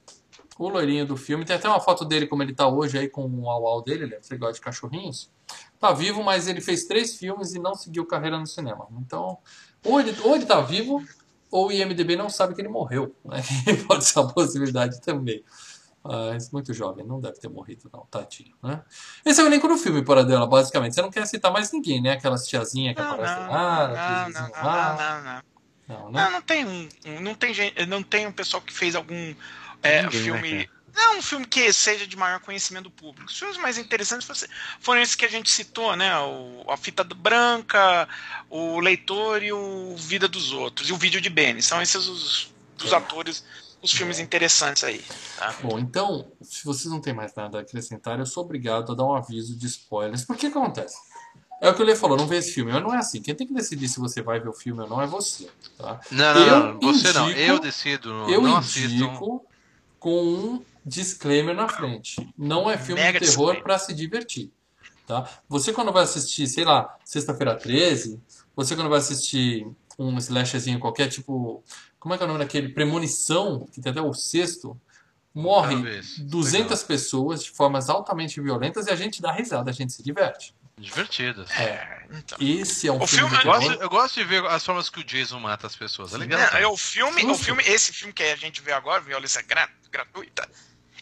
o loirinho do filme. Tem até uma foto dele como ele tá hoje aí com o au dele, né? Você gosta de cachorrinhos. Tá vivo, mas ele fez três filmes e não seguiu carreira no cinema. Então, ou ele, ou ele tá vivo, ou o IMDB não sabe que ele morreu. Né? Pode ser uma possibilidade também. Mas muito jovem, não deve ter morrido, não, tadinho, né? Esse é o elenco do filme, por dela, basicamente. Você não quer citar mais ninguém, né? Aquelas tiazinhas que Não, aparecem não, lá, não, não, lá. não, não, não. Não, né? Não, não tem não tem gente, não tem um pessoal que fez algum é, Ninguém, filme, né, não um filme que seja de maior conhecimento do público. Os filmes mais interessantes foram esses que a gente citou, né? O, a fita branca, o leitor e o Vida dos Outros e o vídeo de Benny. São esses os dos atores, os filmes interessantes aí. Tá? Bom, então, se vocês não têm mais nada a acrescentar, eu sou obrigado a dar um aviso de spoilers. Por que que acontece? É o que o Lê falou, não vê esse filme. Mas não é assim. Quem tem que decidir se você vai ver o filme ou não é você. Tá? Não, não, Eu não. Você não. indico- Eu decido. Eu não assisto. indico com um disclaimer na frente. Não é filme Mega de terror para se divertir. Tá? Você quando vai assistir, sei lá, Sexta-feira 13, você quando vai assistir um slasherzinho qualquer, tipo, como é que é o nome daquele? Premonição, que tem até o sexto, morre Talvez. 200 pessoas de formas altamente violentas e a gente dá risada, a gente se diverte. Divertidas. É. Então. Esse é um O filme, filme- de Eu gosto, eu gosto de ver as formas que o Jason mata as pessoas. É legal. É, é o filme, o filme, esse filme que a gente vê agora, violência gra- gratuita,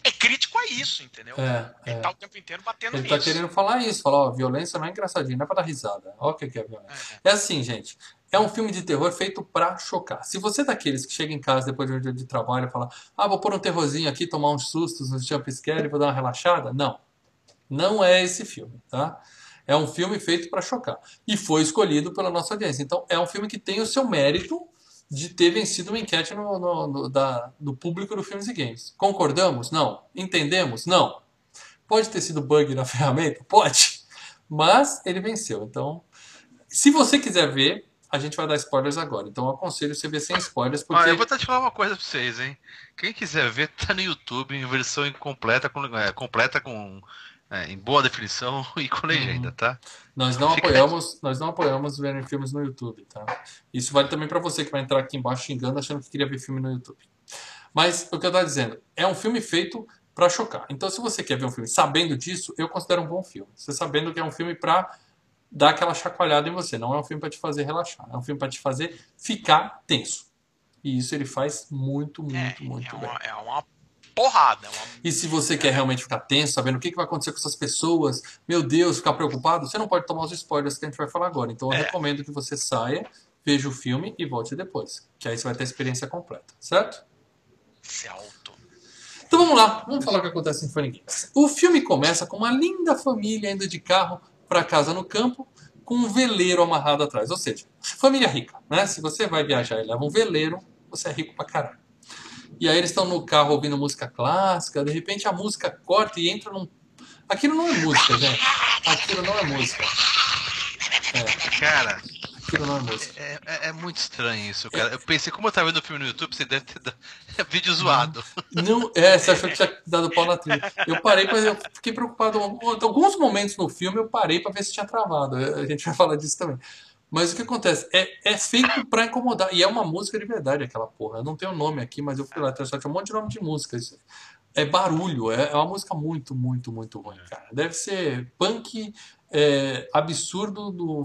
é crítico a isso, entendeu? É, Ele é. tá o tempo inteiro batendo Ele nisso. tá querendo falar isso, falar, ó, violência não é engraçadinho, não é pra dar risada. Ó o que que é violência. É assim, gente, é um filme de terror feito pra chocar. Se você é daqueles que chega em casa depois de um dia de trabalho e fala, ah, vou pôr um terrorzinho aqui, tomar uns sustos, uns jumpscare e vou dar uma relaxada, não. Não é esse filme, tá? É um filme feito pra chocar. E foi escolhido pela nossa audiência. Então, é um filme que tem o seu mérito de ter vencido uma enquete no, no- no- da, do público do Filmes e Games. Concordamos? Não. Entendemos? Não. Pode ter sido bug na ferramenta? Pode. Mas ele venceu. Então, se você quiser ver, a gente vai dar spoilers agora. Então, eu aconselho você ver sem spoilers, porque. Ah, eu vou até te falar uma coisa pra vocês, hein? Quem quiser ver, tá no YouTube em versão incompleta, com, é, completa com. É, em boa definição e com legenda, Uhum. tá? Nós não Fica- apoiamos, nós não apoiamos ver filmes no YouTube, tá? Isso vale também pra você que vai entrar aqui embaixo xingando achando que queria ver filme no YouTube. Mas o que eu tava dizendo, é um filme feito pra chocar. Então se você quer ver um filme sabendo disso, eu considero um bom filme. Você sabendo que é um filme pra dar aquela chacoalhada em você, não é um filme pra te fazer relaxar, é um filme pra te fazer ficar tenso. E isso ele faz muito, muito, É, muito é, bem. uma, é uma porrada. é uma- E se você quer realmente ficar tenso, sabendo o que que vai acontecer com essas pessoas, meu Deus, ficar preocupado, você não pode tomar os spoilers que a gente vai falar agora. Então eu É. recomendo que você saia, veja o filme e volte depois. Que aí você vai ter a experiência completa, certo? Esse alto. Então vamos lá, vamos falar o que acontece em Funny Games. O filme começa com uma linda família indo de carro para casa no campo, com um veleiro amarrado atrás. Ou seja, família rica, né? Se você vai viajar e leva um veleiro, você é rico pra caralho. E aí eles estão no carro ouvindo música clássica, de repente a música corta e entra num. Aquilo não é música, gente. Aquilo não é música. Cara, Aquilo não é música. é, é- é muito estranho isso, cara. Eu pensei, como eu tava vendo o filme no YouTube, você deve ter dado. É vídeo zoado. Não, é, você achou que tinha dado pau na trilha. Eu parei, mas eu fiquei preocupado. Alguns momentos no filme eu parei para ver se tinha travado. A gente vai falar disso também. Mas o que acontece? É, é feito pra incomodar. E é uma música de verdade, aquela porra. Eu não tenho nome aqui, mas eu fui lá, só tinha um monte de nome de música. Isso É barulho, é, é uma música muito, muito, muito ruim, cara. Deve ser punk é, absurdo do-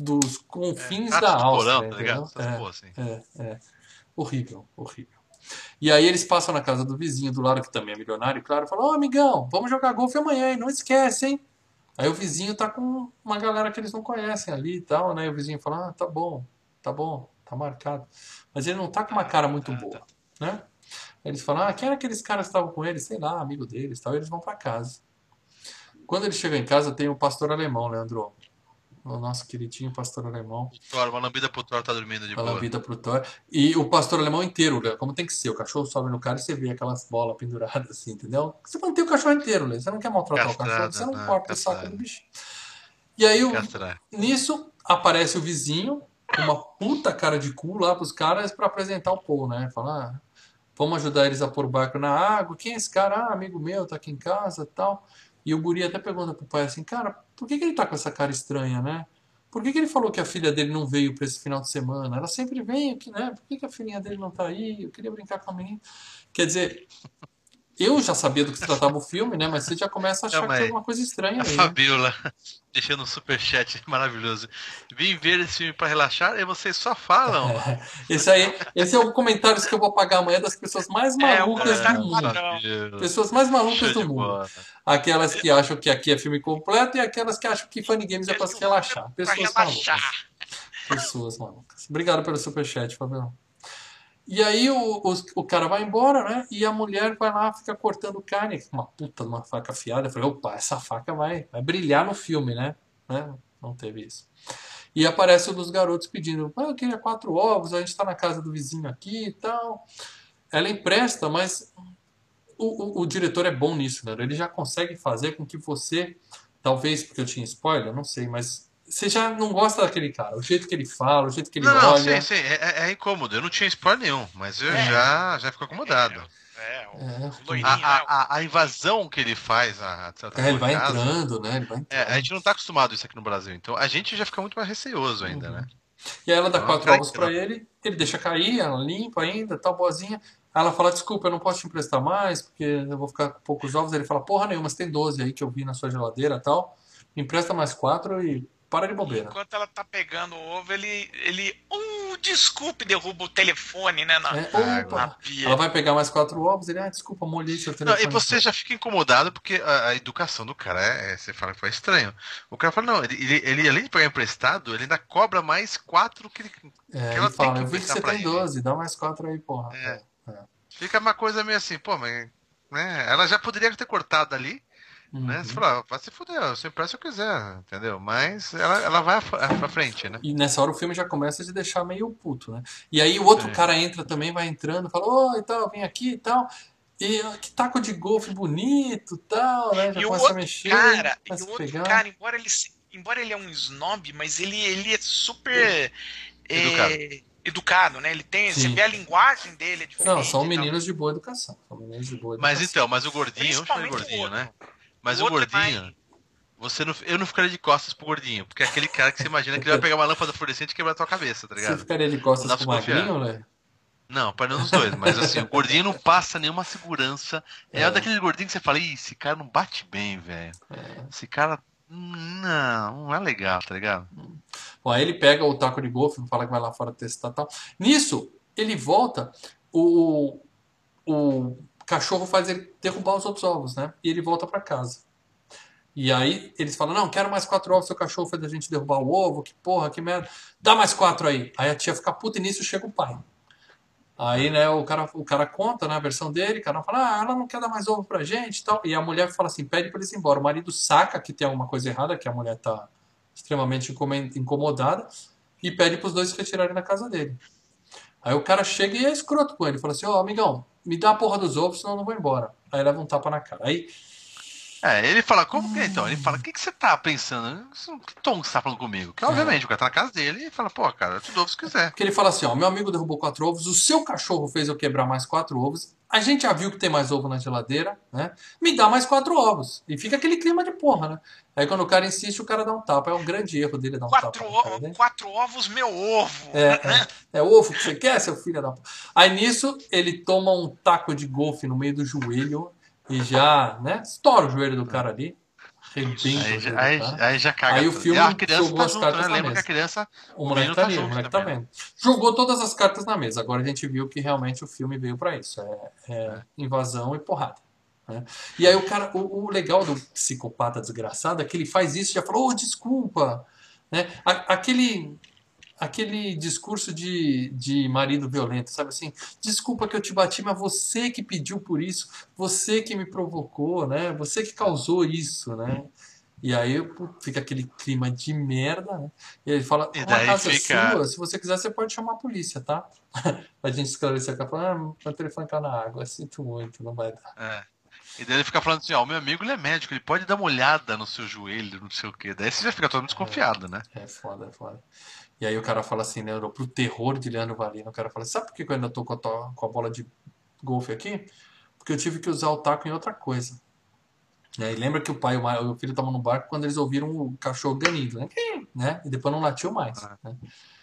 dos confins Ratos da Áustria. porão, tá ligado? É. porra assim. É, é. Horrível, horrível. E aí eles passam na casa do vizinho do lado, que também é milionário, e claro, falam, ô amigão, vamos jogar golfe amanhã, hein? Não esquece, hein? Aí o vizinho tá com uma galera que eles não conhecem ali e tal, né? E o vizinho fala, ah, tá bom, tá bom, tá marcado. Mas ele não tá com uma cara muito boa, né? Aí eles falam, ah, quem era aqueles caras que estavam com ele? Sei lá, amigo deles tal. E eles vão pra casa. Quando eles chegam em casa, tem o pastor alemão, Leandro. O nosso queridinho pastor alemão. O Thor, uma lambida pro Thor tá dormindo de Fala boa. vida pro Thor. E o pastor alemão inteiro, Léo, como tem que ser. O cachorro sobe no cara e você vê aquelas bolas penduradas assim, entendeu? Você mantém o cachorro inteiro, Léo. Você não quer maltratar o Castrado, cachorro, você não né? corta o saco do bichinho. E aí, o- nisso, aparece o vizinho com uma puta cara de cu lá pros caras pra apresentar o Paul, né? Falar, ah, vamos ajudar eles a pôr o barco na água. Quem é esse cara? Ah, amigo meu, tá aqui em casa tal. E o guri até pergunta pro pai assim, cara, por que, que ele tá com essa cara estranha, né? Por que, que ele falou que a filha dele não veio para esse final de semana? Ela sempre vem aqui, né? Por que, que a filhinha dele não tá aí? Eu queria brincar com a menina. Quer dizer, eu já sabia do que se tratava o filme, né? Mas você já começa a achar Não, que tem alguma coisa estranha A aí. Né? Fabiola deixando um superchat maravilhoso. Vim ver esse filme pra relaxar e vocês só falam. Esse aí, esse é o comentário que eu vou pagar amanhã das pessoas mais É, malucas comentário do mundo. Fabiola. Pessoas mais malucas do mundo. bola. Aquelas que acham que aqui é filme completo e aquelas que acham que Funny Games é pra se relaxar. Pessoas relaxar. malucas. Pessoas malucas. Obrigado pelo superchat, Fabião. E aí o, o, o cara vai embora, né? E a mulher vai lá, fica cortando carne uma puta uma faca afiada. Eu falei, opa, essa faca vai, vai brilhar no filme, né? né? Não teve isso. E aparece um dos garotos pedindo, ah, eu queria quatro ovos, a gente tá na casa do vizinho aqui e tal. Ela empresta, mas o, o, o diretor é bom nisso, né? Ele já consegue fazer com que você, talvez porque eu tinha spoiler, não sei, mas você já não gosta daquele cara. O jeito que ele fala, o jeito que ele Não, não, olha. sim, sim, é, é- é incômodo. Eu não tinha spoiler nenhum, mas eu É. já, já fico acomodado. É, o É. loirinho, A, né? a, a- invasão que ele faz, a, a, É, ele vai casa, entrando, né? Ele vai É, entrando. a gente não tá acostumado a isso aqui no Brasil, então a gente já fica muito mais receoso ainda, Uhum. né? E aí ela dá Não, quatro peraí, ovos pra peraí. ele, ele deixa cair, ela limpa ainda, tal, boazinha. Aí ela fala, desculpa, eu não posso te emprestar mais, porque eu vou ficar com poucos ovos. Ele fala, porra nenhuma, você tem 12 aí que eu vi na sua geladeira tal. Me empresta mais quatro e para de bobeira. Enquanto ela tá pegando o ovo, ele. ele uh, desculpe, derruba o telefone, né? Na, É, na pia. Ela vai pegar mais quatro ovos, ele, ah, desculpa, molhei seu Não, telefone. e você já fica incomodado porque a, a educação do cara é, é- Você fala que foi estranho. O cara fala, não, ele, ele, ele, além de pegar emprestado, ele ainda cobra mais quatro que ele. É, que ele ela tem fala, que eu vi que você tem ele. 12, dá mais quatro aí, porra. É. É. Fica uma coisa meio assim, pô, mas. Né, ela já poderia ter cortado ali, né? Uhum. Você fala, ah, vai se fuder, você empresta se eu quiser, entendeu? Mas ela, ela vai à- pra frente, né? E nessa hora o filme já começa a te deixar meio puto, né? E aí o outro É. cara entra também, vai entrando, fala, oi, tal, vem aqui e tal. E que taco de golfe bonito tal, né? Já E o começa a outro mexer, cara, e o outro pegar. cara, embora ele, embora ele é um snob, mas ele, ele é super é, Educado. educado, né? Ele tem, você Sim. vê a linguagem dele é diferente. Não, são e meninos de boa educação. São meninos de boa Mas educação. então, mas o gordinho, eu chamo o gordinho, né? Mas O o, é gordinho, mais- você não, eu não ficaria de costas pro gordinho, porque é aquele cara que você imagina que ele vai pegar uma lâmpada fluorescente e quebrar a tua cabeça, tá Você ligado? ficaria de costas pro magrinho, né? Não, para nenhum dos dois, mas assim, o gordinho não passa nenhuma segurança. É, É. daquele gordinho que você fala, Ih, esse cara não bate bem, velho. É. Esse cara. Não, não é legal, tá ligado? Bom, aí ele pega o taco de golfe, fala que vai lá fora testar e tal. Nisso, ele volta, o, o cachorro faz ele derrubar os outros ovos, né? E ele volta pra casa. E aí eles falam, não, quero mais quatro ovos, seu cachorro fez a gente derrubar o ovo, que porra, que merda. Dá mais quatro aí. Aí a tia fica puta e nisso chega o pai. Aí, né, o cara, o cara conta, né, a versão dele, o cara fala, ah, ela não quer dar mais ovo pra gente e tal. E a mulher fala assim, pede pra eles ir embora. O marido saca que tem alguma coisa errada, que a mulher tá extremamente incomodada, e pede pros dois se retirarem da casa dele. Aí o cara chega e é escroto com ele, fala assim, ó, amigão, me dá a porra dos ovos, senão eu não vou embora. Aí leva um tapa na cara. Aí, É, ele fala, como que é então? Ele fala, o que, que você tá pensando? Que tom que você tá falando comigo? Que obviamente o cara tá na casa dele e fala, pô, cara, eu te dou se quiser. porque ele fala assim, ó, meu amigo derrubou quatro ovos, o seu cachorro fez eu quebrar mais quatro ovos, a gente já viu que tem mais ovo na geladeira, né? Me dá mais quatro ovos. E fica aquele clima de porra, né? Aí quando o cara insiste, o cara dá um tapa. É um grande erro dele dar um Quatro, tapa cara dele. quatro ovos, meu ovo. É, é, é ovo que você quer, seu filho da. Aí nisso, ele toma um taco de golfe no meio do joelho e já, né? Estoura o joelho do cara ali. Arrebenta Aí, já- aí, cara. aí já caga. Aí o filme a criança jogou tá as junto, cartas né? na Lembra que mesa. a criança. O moleque tá tá ali, o moleque tá vendo. Jogou todas as cartas na mesa. Agora a gente viu que realmente o filme veio pra isso. É, é invasão e porrada. né? E aí o cara, o, o legal do psicopata desgraçado é que ele faz isso e já falou, oh, desculpa. Né? A- aquele, aquele discurso de, de marido violento, sabe assim? Desculpa que eu te bati, mas você que pediu por isso, você que me provocou, né? Você que causou isso, né? E aí fica aquele clima de merda, né? E ele fala, E uma casa fica- sua, se você quiser, você pode chamar a polícia, tá? a gente esclarecer aqui, fala, ah, meu telefone tá na água, sinto muito, não vai dar. É. E daí ele fica falando assim, ó, o meu amigo ele é médico, ele pode dar uma olhada no seu joelho, não sei o quê. Daí você já fica todo desconfiado, né? É foda, é foda. E aí o cara fala assim, né, pro terror de Leandro Valino, o cara fala, sabe por que eu ainda tô com a, com a bola de golfe aqui? Porque eu tive que usar o taco em outra coisa. Né, E lembra que o pai e o filho estavam no barco quando eles ouviram o cachorro ganindo, né? né? E depois não latiu mais. É. né?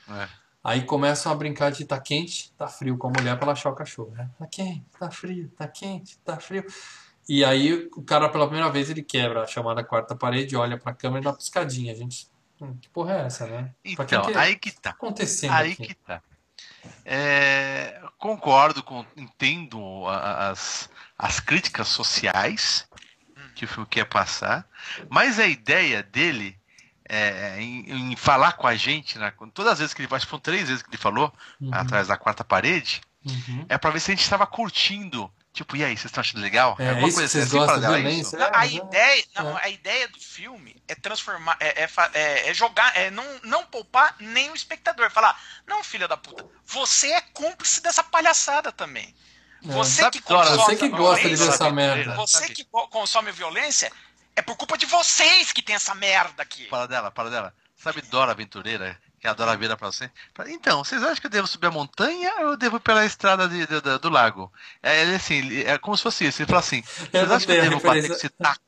É. Aí começam a brincar de tá quente, tá frio com a mulher pra ela achar o cachorro, né? Tá quente, tá frio, tá quente, tá frio. E aí o cara pela primeira vez ele quebra a chamada quarta parede, olha pra câmera e dá uma piscadinha. A gente, hum, que porra é essa, né? Então, que aí que tá. acontecendo Aí aqui? que tá. É, concordo, com, entendo as, as críticas sociais que o filme quer passar, mas a ideia dele é, em, em falar com a gente, né, todas as vezes que ele que foram três vezes que ele falou, Uhum, atrás da quarta parede, uhum. é pra ver se a gente estava curtindo. Tipo, e aí, vocês estão achando legal? É, Alguma isso que coisa vocês assim, gostam dela, violência? isso? Não, É, a é- ideia, não, é. a ideia do filme é transformar, é, é é- é jogar, é não, não poupar nem o espectador. Falar, não, filha da puta, você é cúmplice dessa palhaçada também. Você sabe, que consome Você que gosta de ver violência, essa merda. Você que consome violência, é por culpa de vocês que tem essa merda aqui. Para dela, para dela. Sabe Dora Aventureira? Que a Dora vira pra você? Então, vocês acham que eu devo subir a montanha ou eu devo ir pela estrada de- de- de- do lago? É, ele, assim, é como se fosse isso. Ele fala assim: vocês acham que eu devo bater com esse taco?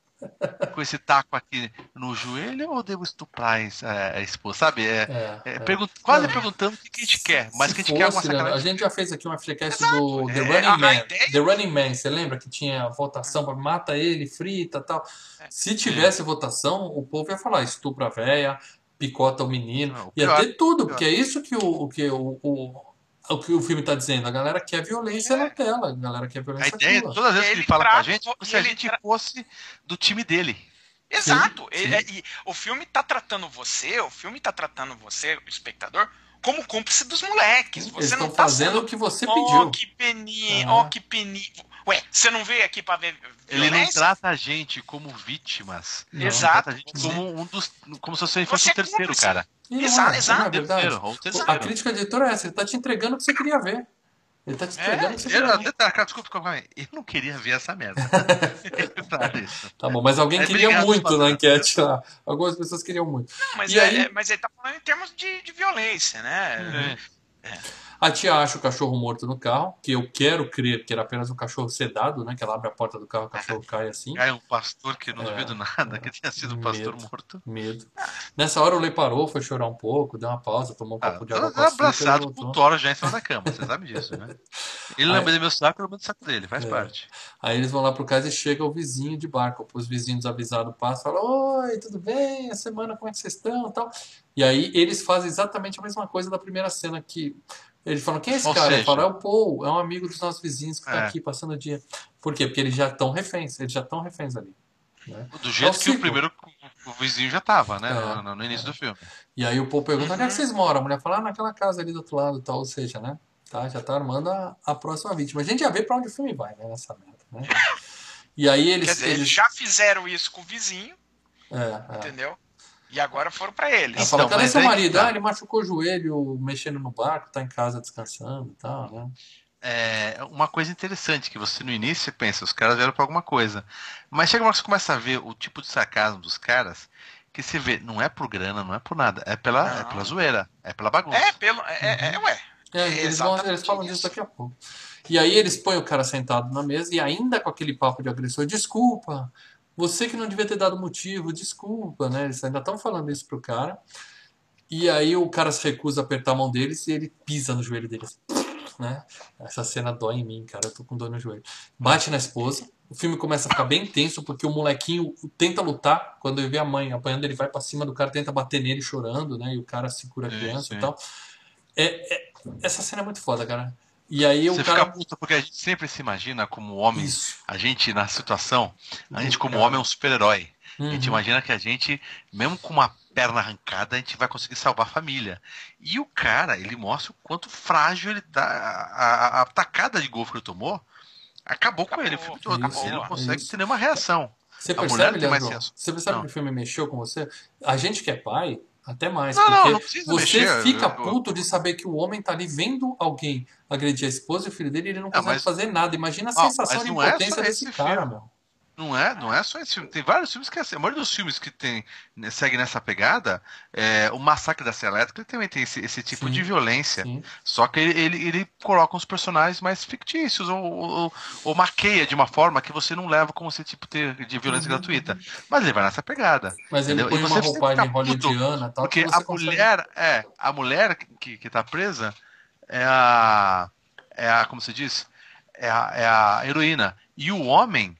Com esse taco aqui no joelho ou devo estuprar a, a esposa? Sabe? É, É, é, é. pergun- quase Não. perguntando o que, que a gente quer, mas que a gente quer alguma fosse, Leandro, a gente já fez aqui uma Exato. do The É, Running a- a Man. The Running Man, você lembra que tinha votação para mata ele, frita tal. Se tivesse votação, o povo ia falar estupra a véia, picota o menino, Não, o ia pior- ter tudo, pior. porque é isso que o, o que o, o, o que o filme tá dizendo. A galera quer violência É. na tela, a galera quer A violência ideia, crua. todas as vezes que Ele ele fala com a gente, é como se a ele gente tra- fosse do time dele. Exato. Sim, Ele- sim. e o filme tá tratando você, o filme tá tratando você, o espectador, como cúmplice dos moleques. Eles Você não estão tá fazendo sendo o que você Oh, pediu. que peninha, Ah. ó, que peninha. Ué, você não veio aqui pra ver Ele não trata a gente como vítimas. Não. Ele Exato. trata a gente como um dos. Como se você fosse Você o terceiro, cúmplice. cara. Não Exato, é, não exato. é. Terceiro, ou A terceiro. crítica de editor é essa, ele tá te entregando o que você queria ver. Ele tá te É, entregando o que você Eu, queria ver. tá, desculpa, calma eu não queria ver essa merda. Tá bom, mas alguém É, queria muito na enquete lá. Algumas pessoas queriam muito. Mas, E é, aí- é- mas ele tá falando em termos de, de violência, né? A tia acha o cachorro morto no carro, que eu quero crer que era apenas um cachorro sedado, né? Que ela abre a porta do carro, o cachorro cai assim. Cai um pastor que não É. duvido nada, que tinha sido um pastor Medo. morto. Medo. Nessa hora o Lei parou, foi chorar um pouco, deu uma pausa, tomou um Ah, copo de água tô com açúcar e abraçado com o Toro já em cima da cama, você sabe disso, né? Ele lembra do meu saco, eu lembro do saco dele, faz É. parte. Aí eles vão lá pro casa e chega o vizinho de barco. Os vizinhos avisados passam, falam: Oi, tudo bem? A semana, como é que vocês estão? Tal. E aí eles fazem exatamente a mesma coisa da primeira cena que. Eles falam, quem é esse Ou cara? Ele seja- fala, é o Paul, é um amigo dos nossos vizinhos que tá É. aqui passando o dia. Por quê? Porque eles já estão reféns, eles já estão reféns ali. né? Do jeito que ciclo. o primeiro o vizinho já tava, né? É. no, no- início do filme. E aí o Paul pergunta, onde é que Uhum. vocês moram? A mulher fala, ah, naquela casa ali do outro lado, tal, ou seja, né? Tá, já tá armando a, a próxima vítima. A gente já vê pra onde o filme vai, né? Nessa merda, né? E aí eles. Quer dizer, eles eles já fizeram isso com o vizinho, é, é. entendeu? E agora foram pra eles. Ela Então, fala, cadê seu aí que marido? tá. Ah, ele machucou o joelho mexendo no barco, tá em casa descansando e tal, né? é uma coisa interessante que você no início você pensa, os caras vieram pra alguma coisa. Mas chega uma hora que você começa a ver o tipo de sarcasmo dos caras, que você vê, não é por grana, não é por nada, é pela, é pela zoeira, é pela bagunça. É, pelo. É, é, é, ué. É, É eles, vão, eles falam isso. disso daqui a pouco. E aí eles põem o cara sentado na mesa e ainda com aquele papo de agressor, desculpa, você que não devia ter dado motivo, desculpa, né? Eles ainda estão falando isso pro cara. E aí o cara se recusa a apertar a mão deles e ele pisa no joelho deles. Né? Essa cena dói em mim, cara. Eu tô com dor no joelho. Bate na esposa. O filme começa a ficar bem tenso porque o molequinho tenta lutar. Quando ele vê a mãe apanhando, ele vai pra cima do cara, tenta bater nele chorando, né? E o cara segura a Sim, criança sim. e tal. É, é- essa cena é muito foda, cara. E aí Você cara. fica puta porque a gente sempre se imagina como homem, Isso. a gente na situação, a gente como Cara. homem é um super-herói. A gente Uhum. imagina que a gente, mesmo com uma perna arrancada, a gente vai conseguir salvar a família. E o cara, ele mostra o quanto frágil ele tá. A, a, a tacada de golfe que ele tomou acabou, com ele o filme todo. Isso, ele não isso. consegue ter nenhuma reação. Você A percebe, Leandro? Você percebe Não. que o filme mexeu com você? A gente que é pai, até mais. Não, não, porque não precisa você mexer, fica puto de saber que o homem tá ali vendo alguém agredir a esposa e o filho dele e ele não consegue mas- fazer nada. Imagina a Ah, sensação de não é impotência só desse esse cara, filme. meu. Não é, não é só esse filme. Tem vários filmes que assim. A maioria dos filmes que tem, né, segue nessa pegada, é, o Massacre da Serra Elétrica ele também tem esse, esse tipo Sim, de violência. sim. Só que ele, ele, ele coloca uns personagens mais fictícios, ou, ou, ou maqueia de uma forma que você não leva como esse tipo de, violência Uhum. gratuita. Mas ele vai nessa pegada. Mas ele Entendeu? põe E uma você fica roupagem hollywoodiana tal, Porque a consegue- mulher, é, a mulher que, que tá presa é a. É a. Como se diz? É a, é a heroína. E o homem.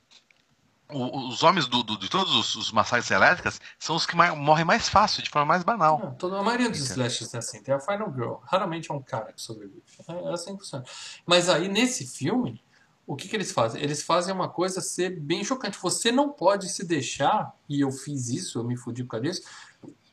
O- os homens do, do- de todos os, os elétricas são os que mai- morrem mais fácil, de forma mais banal. Não, toda, a maioria dos slashers é assim. Tem a Final Girl. Raramente é um cara que sobrevive. É, é 100%. Mas aí, nesse filme, o que, que eles fazem? Eles fazem uma coisa ser bem chocante. Você não pode se deixar, e eu fiz isso, eu me fudi por causa disso,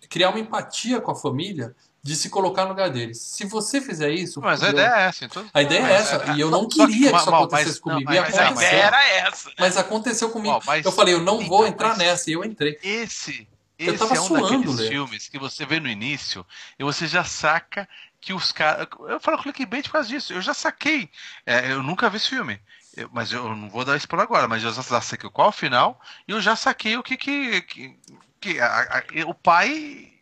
criar uma empatia com a família de se colocar no lugar deles. Se você fizer isso... Mas a ideia é essa. Então, A ideia é essa. E eu não queria que isso mas- acontecesse mas- comigo. não, E mas- a aconteceu. ideia era essa. né? Mas aconteceu comigo. Eu falei, eu não vou então, entrar mas- nessa. E eu entrei. Esse, Eu esse tava é um suando, daqueles Lê. filmes que você vê no início e você já saca que os caras. Eu falo clickbait por causa disso. Eu já saquei. É, eu nunca vi esse filme. Eu- mas eu não vou dar spoiler agora, mas eu já, já saquei qual é o final e eu já saquei o que. que, que, que a- a- o pai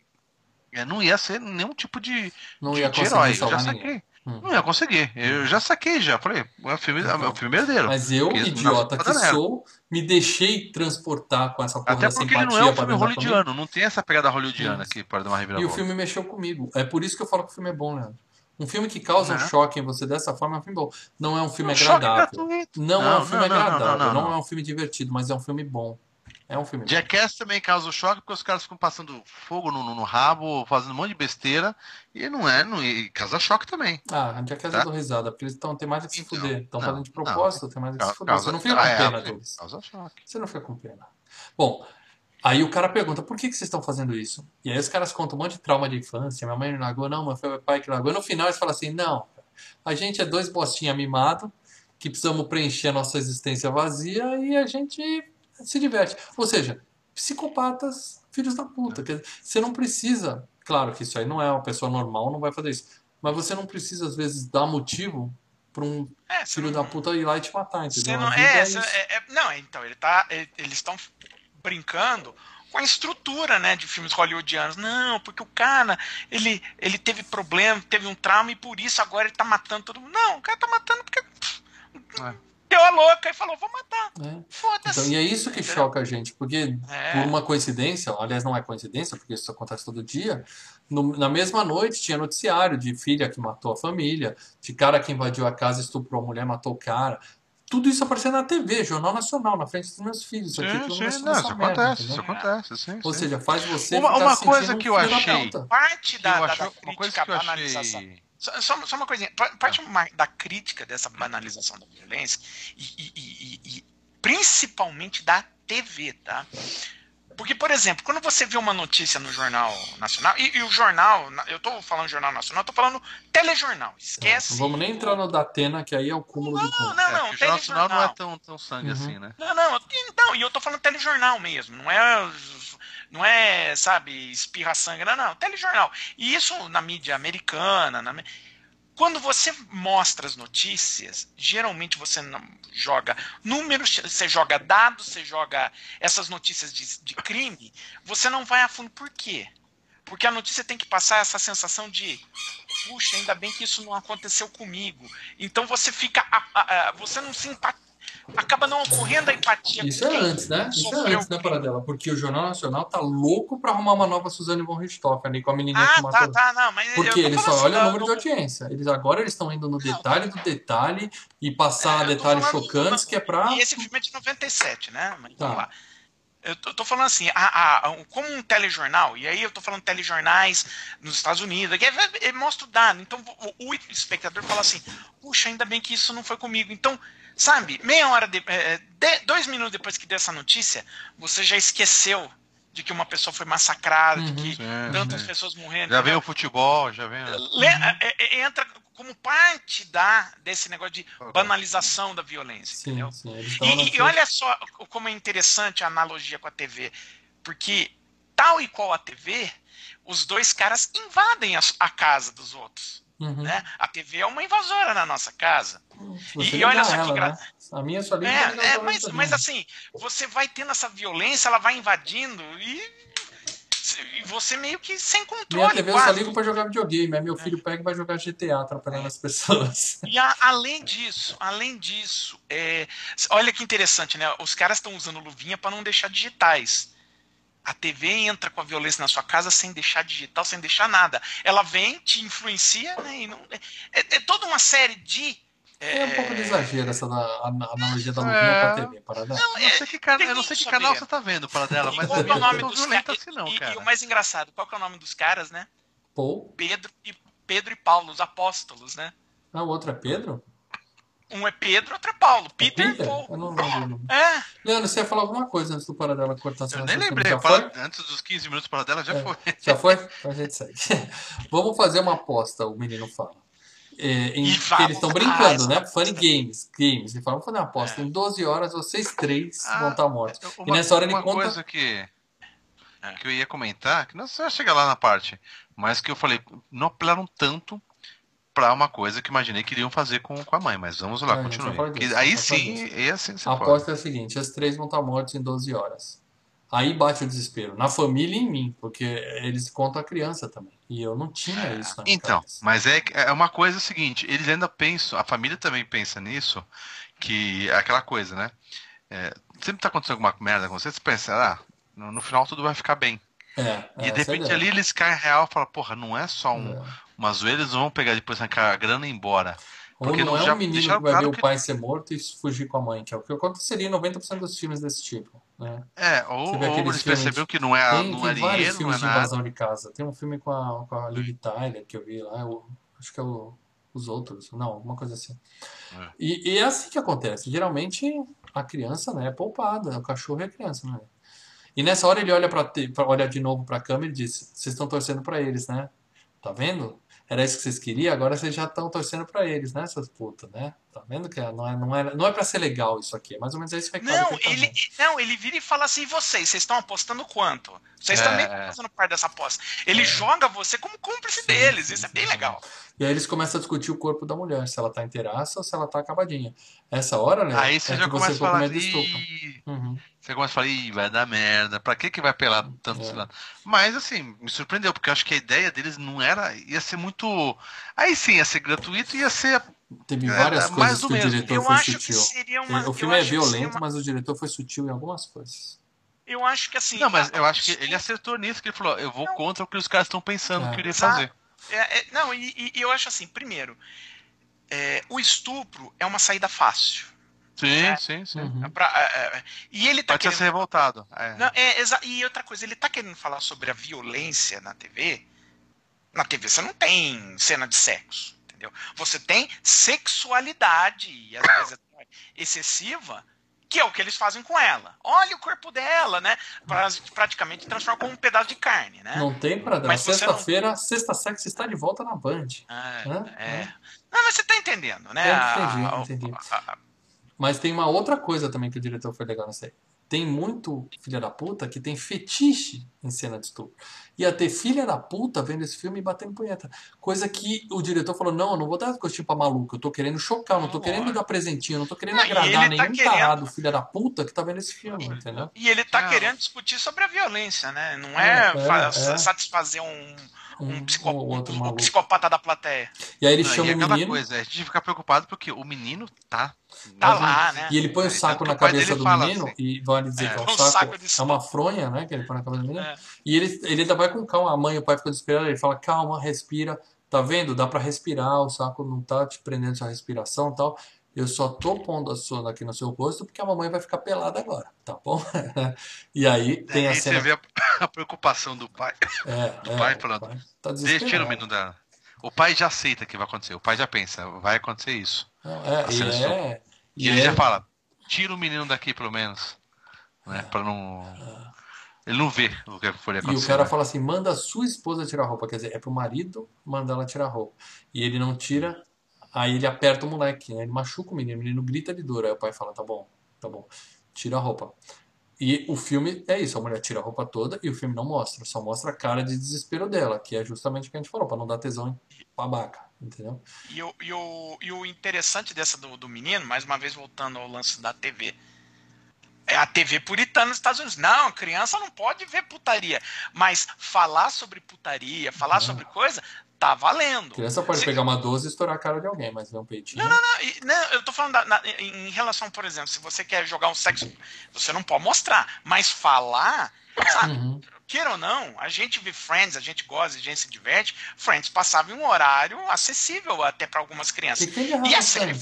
é, não ia ser nenhum tipo de, Não de, ia de conseguir herói. Eu já saquei. ninguém. Hum. Não ia conseguir. Eu já saquei já. Falei, é o filme, é o filme herdeiro. Mas eu, idiota que sou, me deixei transportar com essa porra Até porque simpatia ele não é um filme hollywoodiano, não tem essa pegada hollywoodiana Sim. que pode dar uma E o reviravolta. filme mexeu comigo. É por isso que eu falo que o filme é bom, Leandro. Um filme que causa um Né? choque em você dessa forma é um filme bom. Não é um filme agradável. gratuito. Não, é um filme não, não, agradável. não, Não, não, é um filme divertido, mas é um filme bom. É um filme. Jackass também causa o choque porque os caras ficam passando fogo no, no- no rabo, fazendo um monte de besteira. E não é, não, e causa choque também. Ah, a Jackass Tá? eu dou risada, porque eles estão tem mais que se Então, fuder. Estão não, fazendo de não. propósito, tem mais que se Causa, fuder. Você não fica com ah, pena é, deles. causa choque. Você não fica com pena. Bom, aí o cara pergunta, por que, que vocês estão fazendo isso? E aí os caras contam um monte de trauma de infância, minha mãe me largou, não, mas foi meu pai que largou. E no final eles falam assim, não, a gente é dois bostinha mimado, que precisamos preencher a nossa existência vazia e a gente se diverte. Ou seja, psicopatas, filhos da puta. Quer dizer, você não precisa, claro que isso aí não é uma pessoa normal, não vai fazer isso, mas você não precisa às vezes dar motivo para um É, filho não- da puta ir lá e te matar, entendeu? não, é, é é- é- não, então, ele tá, ele- eles estão brincando com a estrutura, né, de filmes hollywoodianos. Não, porque o cara, ele, ele teve problema, teve um trauma e por isso agora ele tá matando todo mundo. Não, o cara tá matando porque pff, É. deu a louca e falou, vou matar. É. Foda-se. Então, e é isso que Entendeu? choca a gente, porque É. por uma coincidência, aliás, não é coincidência, porque isso acontece todo dia, no- na mesma noite tinha noticiário de filha que matou a família, de cara que invadiu a casa, estuprou a mulher, matou o cara. Tudo isso apareceu na TV, Jornal Nacional, na frente dos meus filhos. Isso aqui Sim, sim, não, isso merda, acontece, entendeu? isso acontece, sim, Ou sim. seja, faz você Uma- ficar uma coisa que eu da achei-. Parte da, eu da- acho- da uma coisa crítica que eu achei. Só, só, só uma coisinha. Pa- Parte uma- da crítica dessa banalização da violência e, e- e- e- e principalmente da TV, tá? Porque, por exemplo, quando você vê uma notícia no Jornal Nacional, e, e o jornal, na- eu tô falando Jornal Nacional, eu tô falando telejornal, esquece. Não vamos nem entrar no Datena, que aí é o cúmulo do Não, cúmulo. não, É, não, o Jornal Nacional não é tão, tão sangue Uhum. assim, né? Não, não, então, e eu tô falando telejornal mesmo, não é, não é, sabe, espirra sangue, não, não, telejornal. E isso na mídia americana, na quando você mostra as notícias, geralmente você não joga números, você joga dados, você joga essas notícias de, de crime, você não vai a fundo. Por quê? Porque a notícia tem que passar essa sensação de puxa, ainda bem que isso não aconteceu comigo. Então você fica. a- a- a- você não se acaba não ocorrendo a empatia. Isso é antes, né? Isso é sofreu antes, né, Paradela? Porque o Jornal Nacional tá louco pra arrumar uma nova Suzane von Richthofen ali com a menininha que Ah, matou. tá, tá, não, mas Porque eles só olham assim, o número de audiência. Eles agora eles estão indo no detalhe do detalhe e passar É, detalhes falando- chocantes que é pra. E esse filme é de 97, né? Mas Tá. vamos lá. Eu tô, eu tô falando assim, a- a- como um telejornal, e aí eu tô falando telejornais nos Estados Unidos, que é- é- mostra o dado. Então o, o espectador fala assim, puxa, ainda bem que isso não foi comigo. Então, sabe, meia hora, de, é, de- dois minutos depois que deu essa notícia, você já esqueceu de que uma pessoa foi massacrada, de Uhum. que Sim, tantas sim. pessoas morrendo. Já vem entendeu? o futebol, já. Le- é- é- entra como parte da, desse negócio de banalização da violência, Sim, entendeu? E, e olha só como é interessante a analogia com a TV, porque tal e qual a TV, os dois caras invadem a, a casa dos outros. Uhum. Né? A TV é uma invasora na nossa casa. E, e olha só ela, que engra... né? A minha só liga É, é mas, mas assim, você vai tendo essa violência, ela vai invadindo e, e você meio que sem Minha controle. TV eu só ligo pra jogar videogame. Aí meu filho pega e vai jogar GTA, atrapalhando as pessoas. E a- além disso, além disso, é, olha que interessante, né? Os caras estão usando luvinha para não deixar digitais. A TV entra com a violência na sua casa sem deixar digital, sem deixar nada. Ela vem, te influencia, né? Não, é, é toda uma série de. É um pouco de exagero essa da, a- a analogia da É. luvinha pra TV, parada. Não, Eu não sei que, cana- tem eu não sei que canal você tá vendo para dela, E mas qual que é o não nome dos caras? assim não, e, cara. e o mais engraçado, qual que é o nome dos caras, né? Paul. Pedro e Pedro e Paulo, os apóstolos, né? Ah, o outro é Pedro? Um é Pedro, outro é Paulo. Peter, e Peter? Paul. Eu não lembro. É, Leandro, você ia falar alguma coisa antes do Paradela cortar essa Eu nem lembrei, Já para- foi? antes dos 15 minutos para dela já É. foi. Já foi? Então a gente segue. Vamos fazer uma aposta, o menino fala. É, em, E eles estão brincando, né? Funny Games. Games. Ele fala, vamos fazer uma aposta. Em 12 horas, vocês três Ah, vão estar mortos. Uma, e nessa hora ele uma conta. coisa que, É. que eu ia comentar, que não sei se chegar lá na parte, mas que eu falei, não apelaram tanto pra uma coisa que imaginei que iriam fazer com, com a mãe, mas vamos lá, É, continue. Que aí sim, aí assim A aposta é a seguinte: as três vão estar mortos em 12 horas. Aí bate o desespero. Na família e em mim, porque eles contam a criança também. E eu não tinha isso na minha Então, cabeça. mas é, é uma coisa seguinte, eles ainda pensam, a família também pensa nisso, que é aquela coisa, né? É, sempre tá acontecendo alguma merda com você, você pensa, ah, no, no final tudo vai ficar bem. É, E essa de é repente ali eles caem real e falam, porra, não é só um, É. uma zoeira, eles vão pegar depois a grana e ir embora. Ou Porque não não é já um menino que vai ver que- o pai ser morto e fugir com a mãe, que é o que aconteceria em 90% dos filmes desse tipo. Né? É, ou, ou eles perceberam que não é, Tem, não tem é dinheiro, não é de nada. invasão de casa. Tem um filme com a, com a Liv Tyler que eu vi lá, eu, acho que é o, Os Outros, não, alguma coisa assim. É. E, e é assim que acontece. Geralmente a criança né, é poupada, o cachorro é a criança. Né? E nessa hora ele olha, pra, olha de novo pra câmera e diz: Vocês estão torcendo pra eles, né? Tá vendo? Era isso que vocês queriam, agora vocês já estão torcendo pra eles, né, seus putas, né? Tá vendo que não é, não, é, não é pra ser legal isso aqui, é mais ou menos esse recado Não, que ele ele, não, ele vira e fala assim: e vocês, vocês estão apostando quanto? Vocês É, também é. estão fazendo parte dessa aposta. Ele joga você como cúmplice deles, sim, isso é sim, bem sim. legal. E aí eles começam a discutir o corpo da mulher, se ela tá inteiraça ou se ela tá acabadinha. Essa hora, né? Aí você é já que começa a falar, Uhum. Você começa a falar, Ih, vai dar merda, pra que que vai apelar tanto É. lado? Mas assim, me surpreendeu, porque eu acho que a ideia deles não era, ia ser muito, aí sim, ia ser gratuito, ia ser, Teve É, várias é coisas que o mesmo. diretor Eu foi acho que sutil. seria uma. o eu filme é acho que seria violento, uma- mas o diretor foi sutil em algumas coisas. Eu acho que assim. não, mas eu acho que ele acertou nisso, que ele falou, eu vou contra o que os caras estão pensando É. que eu iria fazer. É, é, não, e, e- e eu acho assim, primeiro, é, o estupro é uma saída fácil. Sim, É. sim, sim. Uhum. É pra- é, é, e ele tá Pode ser querendo. ser revoltado. É. Não, é, exa- E outra coisa, ele tá querendo falar sobre a violência na TV. Na TV você não tem cena de sexo, entendeu? Você tem sexualidade, e às vezes excessiva, que é o que eles fazem com ela. Olha o corpo dela, né? Pra- Praticamente transforma como um pedaço de carne, né? Não tem pra dar. Você não- Sexta-feira, Sexta Sex está de volta na Band. É, Hã? é. Não, mas você tá entendendo, né? Eu entendi, a- entendi. a- a- Mas tem uma outra coisa também que o diretor foi legal nessa aí. Tem muito filha da puta que tem fetiche em cena de estupro. Ia ter filha da puta vendo esse filme e batendo punheta. Coisa que o diretor falou: não, eu não vou dar gostinho pra maluco. Eu tô querendo chocar, eu não tô querendo é. dar presentinho, eu não tô querendo Não, agradar tá nenhum querendo- tarado filha da puta que tá vendo esse filme, entendeu? E ele tá querendo discutir sobre a violência, né? Não é, É, fa- é. satisfazer um, um, Um, psico- ou outro um- um psicopata da plateia. E aí ele Não, chama e o aquela menino coisa, a gente fica preocupado porque o menino tá. Tá lá, né? e ele põe o É, saco na cabeça do menino assim. e vale dizer É. que é um Um saco, saco de é uma fronha, né? Que ele põe na cabeça do menino. É. E ele, ele ainda vai com calma. A mãe e o pai ficam desesperados. Ele fala: calma, respira. Tá vendo? Dá pra respirar. O saco não tá te prendendo sua respiração e tal. Eu só tô pondo a sona aqui no seu rosto porque a mamãe vai ficar pelada agora, tá bom? e aí tem a aí cena. você vê a, a preocupação do pai. É, é, pai o falando, pai tá Deixa, o menino dela. O pai já aceita que vai acontecer. O pai já pensa, vai acontecer isso. É, A e é, E, e ele é- já fala, tira o menino daqui pelo menos. Né? Pra não. Ele não vê o que foi E acontecer. o cara né? fala assim: manda a sua esposa tirar a roupa. Quer dizer, é pro marido mandar ela tirar a roupa. E ele não tira, aí ele aperta o moleque, né? Ele machuca o menino, o menino grita de dor. Aí o pai fala: tá bom, tá bom, tira a roupa. E o filme é isso: a mulher tira a roupa toda e o filme não mostra, só mostra a cara de desespero dela, que é justamente o que a gente falou, pra não dar tesão em babaca. Entendeu? E o, e o, e o interessante dessa do, do menino, mais uma vez voltando ao lance da TV. É a TV puritana nos Estados Unidos. Não, criança não pode ver putaria. Mas falar sobre putaria, falar sobre coisa, tá valendo. Criança pode Você- pegar uma 12 e estourar a cara de alguém, mas ver um peitinho. Não, não, não, não, eu tô falando da- na- em relação, por exemplo, se você quer jogar um sexo, você não pode mostrar, mas falar, sabe? Uhum. Queira ou não, a gente vê Friends, a gente gosta, a gente se diverte. Friends passava em um horário acessível até para algumas crianças. que E a com série.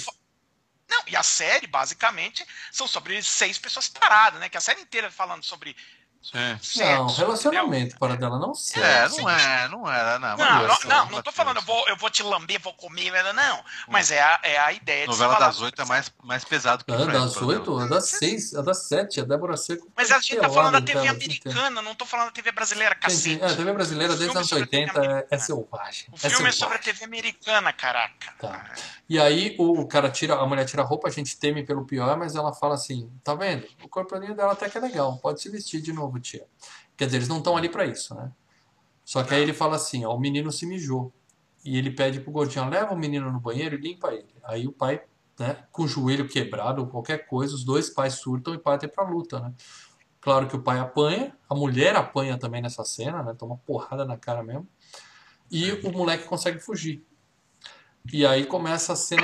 Não, e a série, basicamente, são sobre seis pessoas paradas, né? Que a série inteira falando sobre Sexo. Não, relacionamento para dela, não sei. É, não é, não era, não. Não, não, não, não tô falando, eu vou, eu vou te lamber, vou comer, não. Mas é a, é a ideia de Novela das oito é mais, mais pesado que Ah, Friends, das. 8, a das 6, a das 7, a Débora Seco. Mas a gente tá falando da TV tela o dia inteiro. americana, não tô falando da TV brasileira, cacete. É, a TV brasileira desde os anos sobre a TV 80 é, é selvagem. O é filme é sobre a. TV americana, caraca. Tá. E aí o cara tira, a mulher tira a roupa, a gente teme pelo pior, mas ela fala assim: tá vendo? O corporinho dela até que é legal, pode se vestir de novo, tia. Quer dizer, eles não estão ali pra isso, né? Só que aí ele fala assim: ó, o menino se mijou. E ele pede pro gordinho: leva o menino no banheiro e limpa ele. Aí o pai, né, com o joelho quebrado ou qualquer coisa, os dois pais surtam e partem pra luta, né? Claro que o pai apanha, a mulher apanha também nessa cena, né? Toma porrada na cara mesmo. E o moleque consegue fugir. E aí começa a cena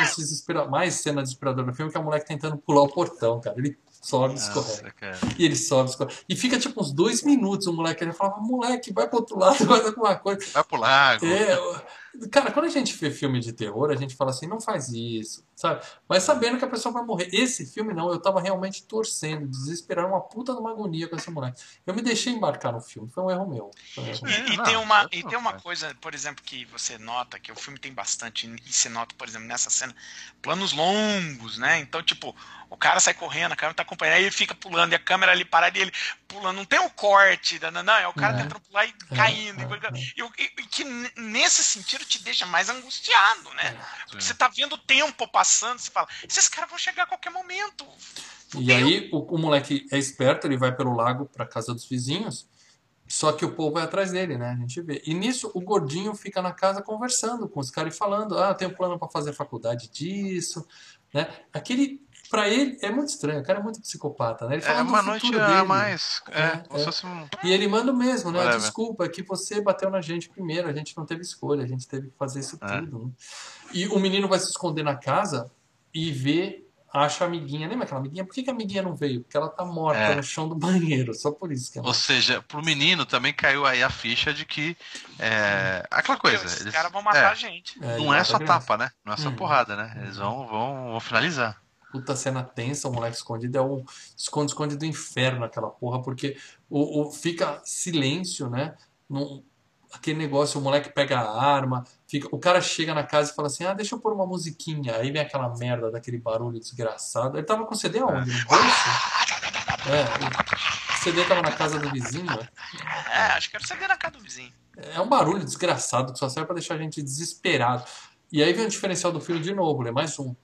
mais cena desesperadora do filme, que é o moleque tentando pular o portão, cara. Ele sobe e escorrega. E ele sobe, escorrega. E fica tipo uns dois minutos o moleque. Ele fala, moleque, vai pro outro lado, faz alguma coisa. Vai pro lago. É, cara, quando a gente vê filme de terror, a gente fala assim, não faz isso, sabe? Mas sabendo que a pessoa vai morrer. Esse filme não, eu tava realmente torcendo, desesperando, uma puta de uma agonia com esse moleque. Eu me deixei embarcar no filme, foi um erro meu. Um erro meu. E, e não, tem uma, e tem uma coisa, por exemplo, que você nota, que o filme tem bastante, e se nota, por exemplo, nessa cena, planos longos, né? Então, tipo, o cara sai correndo, a câmera tá acompanhando, aí ele fica pulando, e a câmera ali parada e ele pulando. Não tem o corte, não, não, é o cara É. tentando pular e É, caindo. é, e, e- e- e que nesse sentido te deixa mais angustiado, né? Porque você tá vendo o tempo passando, você fala, esses caras vão chegar a qualquer momento. E aí o, o moleque é esperto, ele vai pelo lago pra casa dos vizinhos, só que o povo vai atrás dele, né? A gente vê. E nisso o gordinho fica na casa conversando com os caras e falando: "Ah, eu tenho plano pra fazer faculdade disso", né? Aquele pra ele é muito estranho, o cara é muito psicopata, né? Ele É fala do uma noite futuro a dele. mais. É, É, é. um. E ele manda o mesmo, né? Desculpa, é que você bateu na gente primeiro, a gente não teve escolha, a gente teve que fazer isso É. tudo. né? E o menino vai se esconder na casa e vê, acha a amiguinha. Lembra aquela amiguinha? Por que, que a amiguinha não veio? Porque ela tá morta É. no chão do banheiro, só por isso que ela Ou seja, pro menino também caiu aí a ficha de que. É, aquela coisa. Esses eles- caras vão matar é, a gente. É, Não é só criança. tapa, né? Não é só Uhum. porrada, né? Eles vão, vão, vão finalizar. Puta cena tensa, o moleque escondido é o esconde-esconde do inferno aquela porra, porque o, o- fica silêncio, né? Num- aquele negócio, o moleque pega a arma, fica, o cara chega na casa e fala assim: ah, deixa eu pôr uma musiquinha. Aí vem aquela merda daquele barulho desgraçado. Ele tava com o CD aonde? No bolso? É, o CD tava na casa do vizinho. né? É, acho que era CD na casa do vizinho. É um barulho desgraçado que só serve pra deixar a gente desesperado. E aí vem o diferencial do filme de novo, né? Mais um.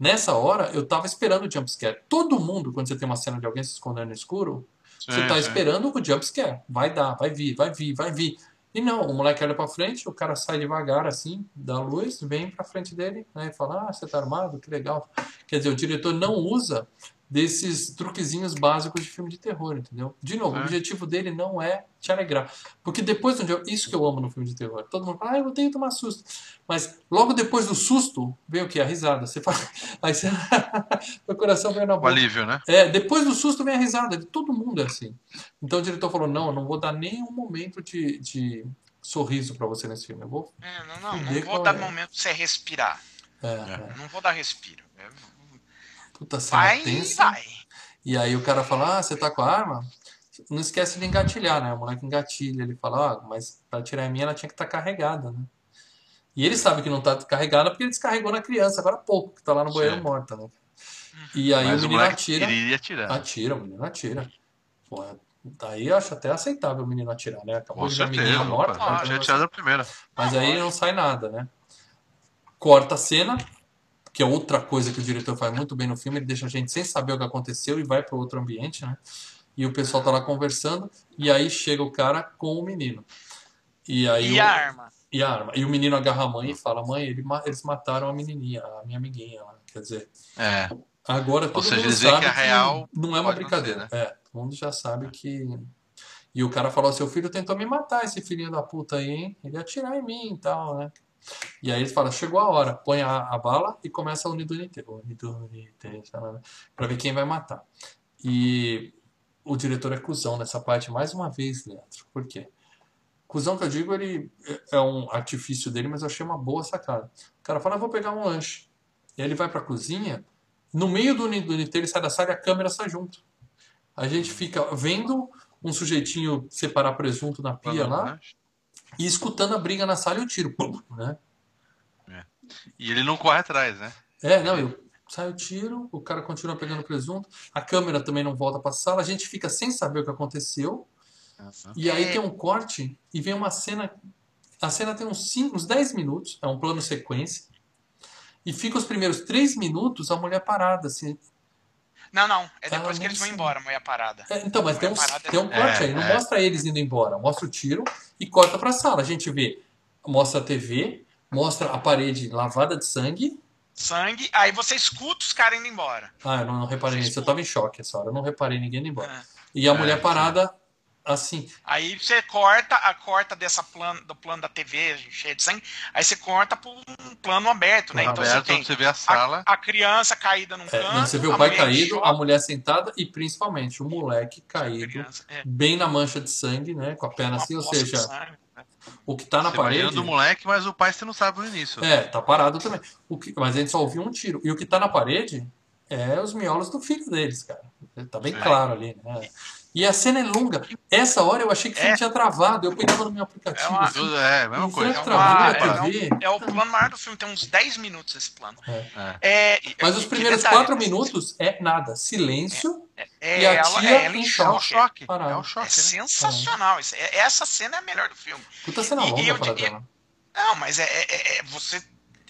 Nessa hora, eu tava esperando o jumpscare. Todo mundo, quando você tem uma cena de alguém se escondendo no escuro, você Sim, tá sim. esperando o jumpscare. Vai dar, vai vir, vai vir, vai vir. E não, o moleque olha pra frente, o cara sai devagar assim, da luz, vem pra frente dele, né? E fala, ah, você tá armado? Que legal. Quer dizer, o diretor não usa desses truquezinhos básicos de filme de terror, entendeu? De novo, o É. objetivo dele não é te alegrar. Porque depois do dia, isso que eu amo no filme de terror. Todo mundo fala, ah, eu tenho que tomar susto. Mas logo depois do susto, vem o quê? A risada. Você fala, aí você... o coração vem na O boca. alívio, né? É, depois do susto vem a risada. de Todo mundo é assim. Então o diretor falou: não, eu não vou dar nenhum momento de, de sorriso pra você nesse filme. Eu vou. É, não, não, não vou dar é. momento pra você respirar. É, é. Não vou dar respiro. É, Puta cena Vai e tensa. vai. E aí o cara fala: ah, você tá com a arma? Não esquece de engatilhar, né? O moleque engatilha. Ele fala: ah, mas pra tirar a minha ela tinha que estar carregada, né? E ele sabe que não tá carregada porque ele descarregou na criança agora há pouco, que tá lá no banheiro Sim. morta, né? E aí Mas o o menino moleque atira. iria atirar. Atira, o menino atira. Pô, daí eu acho até aceitável o menino atirar, né? Acabou Com de a menina morta. já tinha então atirado a primeira. Mas aí não sai nada, né? Corta a cena, que é outra coisa que o diretor faz muito bem no filme, ele deixa a gente sem saber o que aconteceu e vai para outro ambiente, né? E o pessoal tá lá conversando, e aí chega o cara com o menino. E aí E o- a arma? E a arma. E o menino agarra a mãe e fala: Mãe, ele ma- eles mataram a menininha, a minha amiguinha. lá." Quer dizer, É. agora todo seja, mundo sabe que a real não é uma brincadeira. ser, É, todo mundo já sabe que. E o cara falou: Seu filho tentou me matar, esse filhinho da puta aí, hein? Ele ia atirar em mim e tal, né? E aí eles falam: Chegou a hora, põe a, a bala e começa a unidunite. Unidunite, pra ver quem vai matar. E o diretor é cuzão nessa parte mais uma vez, Leandro. Por quê? Cusão que eu digo, ele é um artifício dele, mas eu achei uma boa sacada. O cara fala, "Ah, vou pegar um lanche. E aí ele vai pra cozinha, no meio do unité ele sai da sala e a câmera sai junto. A gente fica vendo um sujeitinho separar presunto na pia lá e escutando a briga na sala e o tiro. Pum, né? E ele não corre atrás, né? É, não, eu sai o tiro, o cara continua pegando presunto, a câmera também não volta pra sala, a gente fica sem saber o que aconteceu. E aí É. tem um corte e vem uma cena. A cena tem uns 5, uns 10 minutos, é um plano sequência. E fica os primeiros 3 minutos a mulher parada, assim. Não, não. É Ela depois que não eles vão embora, a mulher parada. É, então, mas tem, uns, Mulher parada tem um corte É, aí, não é. mostra eles indo embora, mostra o tiro e corta pra sala. A gente vê, mostra a TV, mostra a parede lavada de sangue. Sangue, aí você escuta os caras indo embora. Ah, eu não, não reparei nisso, eu tava em choque essa hora, eu não reparei ninguém indo embora. É. E a É, mulher sim. parada, assim, Aí você corta, a corta dessa plano, do plano da TV cheia de sangue, aí você corta para um plano aberto, né? Então Aberto, você tem você vê a sala. a, a criança caída num é, canto, não, você vê o pai caído, a mulher sentada e principalmente o moleque caído. criança, é, bem na mancha de sangue, né? Com a perna uma assim, ou seja, sangue. o que tá na Você parede. do moleque, mas o pai você não sabe no início. É, tá parado também. O que, mas a gente só ouviu um tiro. E o que tá na parede é os miolos do filho deles, cara. Tá bem Sim. claro ali, né? E a cena é longa. Essa hora eu achei que o filme É. tinha travado. Eu pegava no meu aplicativo. É uma- assim, É, a mesma e coisa. que É uma- é um-? É o plano maior do filme, tem uns 10 minutos esse plano. É. É, e- Mas e- os e primeiros detalhe, quatro minutos é nada. Silêncio. É, e a ela, tia é ela em É choque. choque. É É choque, né? sensacional. É- essa cena é a melhor do filme. Puta cena E- e longa eu dela. Não, mas é, é- é- é- você.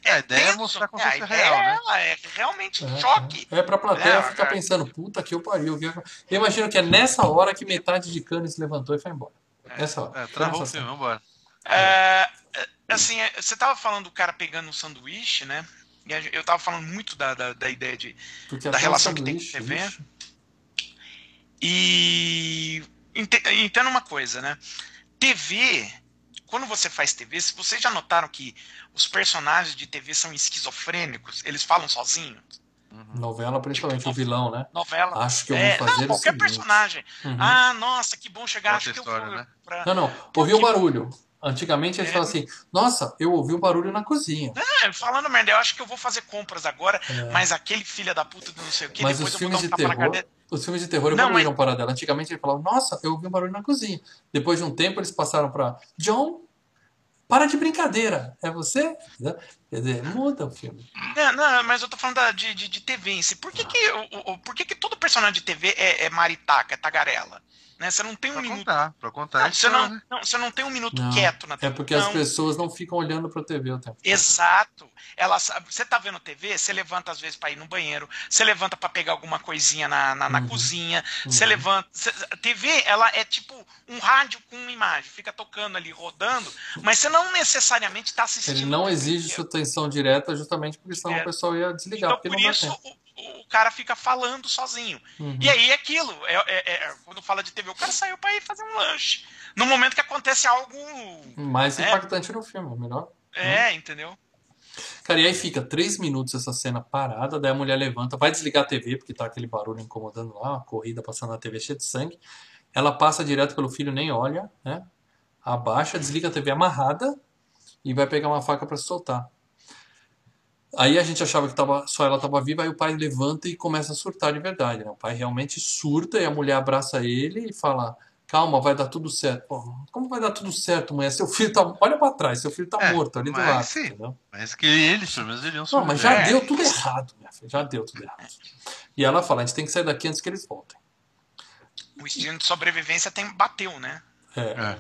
É, a ideia é mostrar A fosse ideia real, né? é ela, é realmente É, choque. É, é pra plateia É, ficar é. pensando, puta que eu pariu. Eu imagino que é nessa hora que metade de Cannes levantou e foi embora. Essa hora. É, travou o nessa filme, vambora. É, é, assim, é, você tava falando do cara pegando um sanduíche, né? E a- eu tava falando muito da, da, da ideia de. Porque da relação que tem com sanduíche, TV. ixi. E. ente- Entenda uma coisa, né? TV. Quando você faz TV, se vocês já notaram que os personagens de TV são esquizofrênicos, eles falam sozinhos. Novela, principalmente Tipo, o vilão, né? Novela. Acho que eu É, vou fazer não, o qualquer personagem. Uhum. Ah, nossa, que bom chegar. Acho que eu história, vou né? pra- Não, não. Ouviu o Tipo- barulho. Antigamente eles É. falavam assim: Nossa, eu ouvi um barulho na cozinha. É, falando merda, eu acho que eu vou fazer compras agora, É. mas aquele filho da puta do não sei o que, Mas depois os eu vou dar filmes um de terror, os filmes de terror Não, evoluíram para dela. Antigamente ele falava: Nossa, eu ouvi um barulho na cozinha. Depois de um tempo eles passaram para John, para de brincadeira. É você? Quer dizer, muda o filme. Não, não, mas eu tô falando da- de, de, de TV em si. Por que que, o- o- por que que todo personagem de TV é, é maritaca, é tagarela? Né? Você não tem um Pra minuto. contar, pra contar. Não, você, história, não, né? não, você não tem um minuto Não, quieto na É TV. porque as pessoas não ficam olhando para a TV o tempo. todo. Exato. Ela você tá vendo TV, você levanta às vezes para ir no banheiro, você levanta para pegar alguma coisinha na, na, na Uhum. cozinha, você Uhum. levanta. você- TV, ela é tipo um rádio com uma imagem, fica tocando ali, rodando, mas você não necessariamente está assistindo. Ele não exige sua atenção direta justamente porque senão É. o pessoal ia desligar. Então, por isso, o, o cara fica falando sozinho. Uhum. E aí é aquilo. É, é- é- quando fala de TV, o cara saiu para ir fazer um lanche. No momento que acontece algo. Mais É. impactante no filme, melhor. É, entendeu? Cara, e aí fica três minutos essa cena parada, daí a mulher levanta, vai desligar a TV, porque tá aquele barulho incomodando lá, uma corrida passando na TV cheia de sangue. Ela passa direto pelo filho, nem olha, né? Abaixa, desliga a TV amarrada e vai pegar uma faca se soltar. Aí a gente achava que tava, só ela tava viva, aí o pai levanta e começa a surtar de verdade, né? O pai realmente surta e a mulher abraça ele e fala: Calma, vai dar tudo certo. Pô, como vai dar tudo certo, mulher? Seu filho tá. Olha pra trás, seu filho tá É, morto ali do lado. sim. entendeu? Mas que eles, pelo menos, iriam Não, mas já deu tudo errado, minha filha. Já deu tudo errado. E ela fala: a gente tem que sair daqui antes que eles voltem. O instinto de sobrevivência tem, bateu, né? É. É.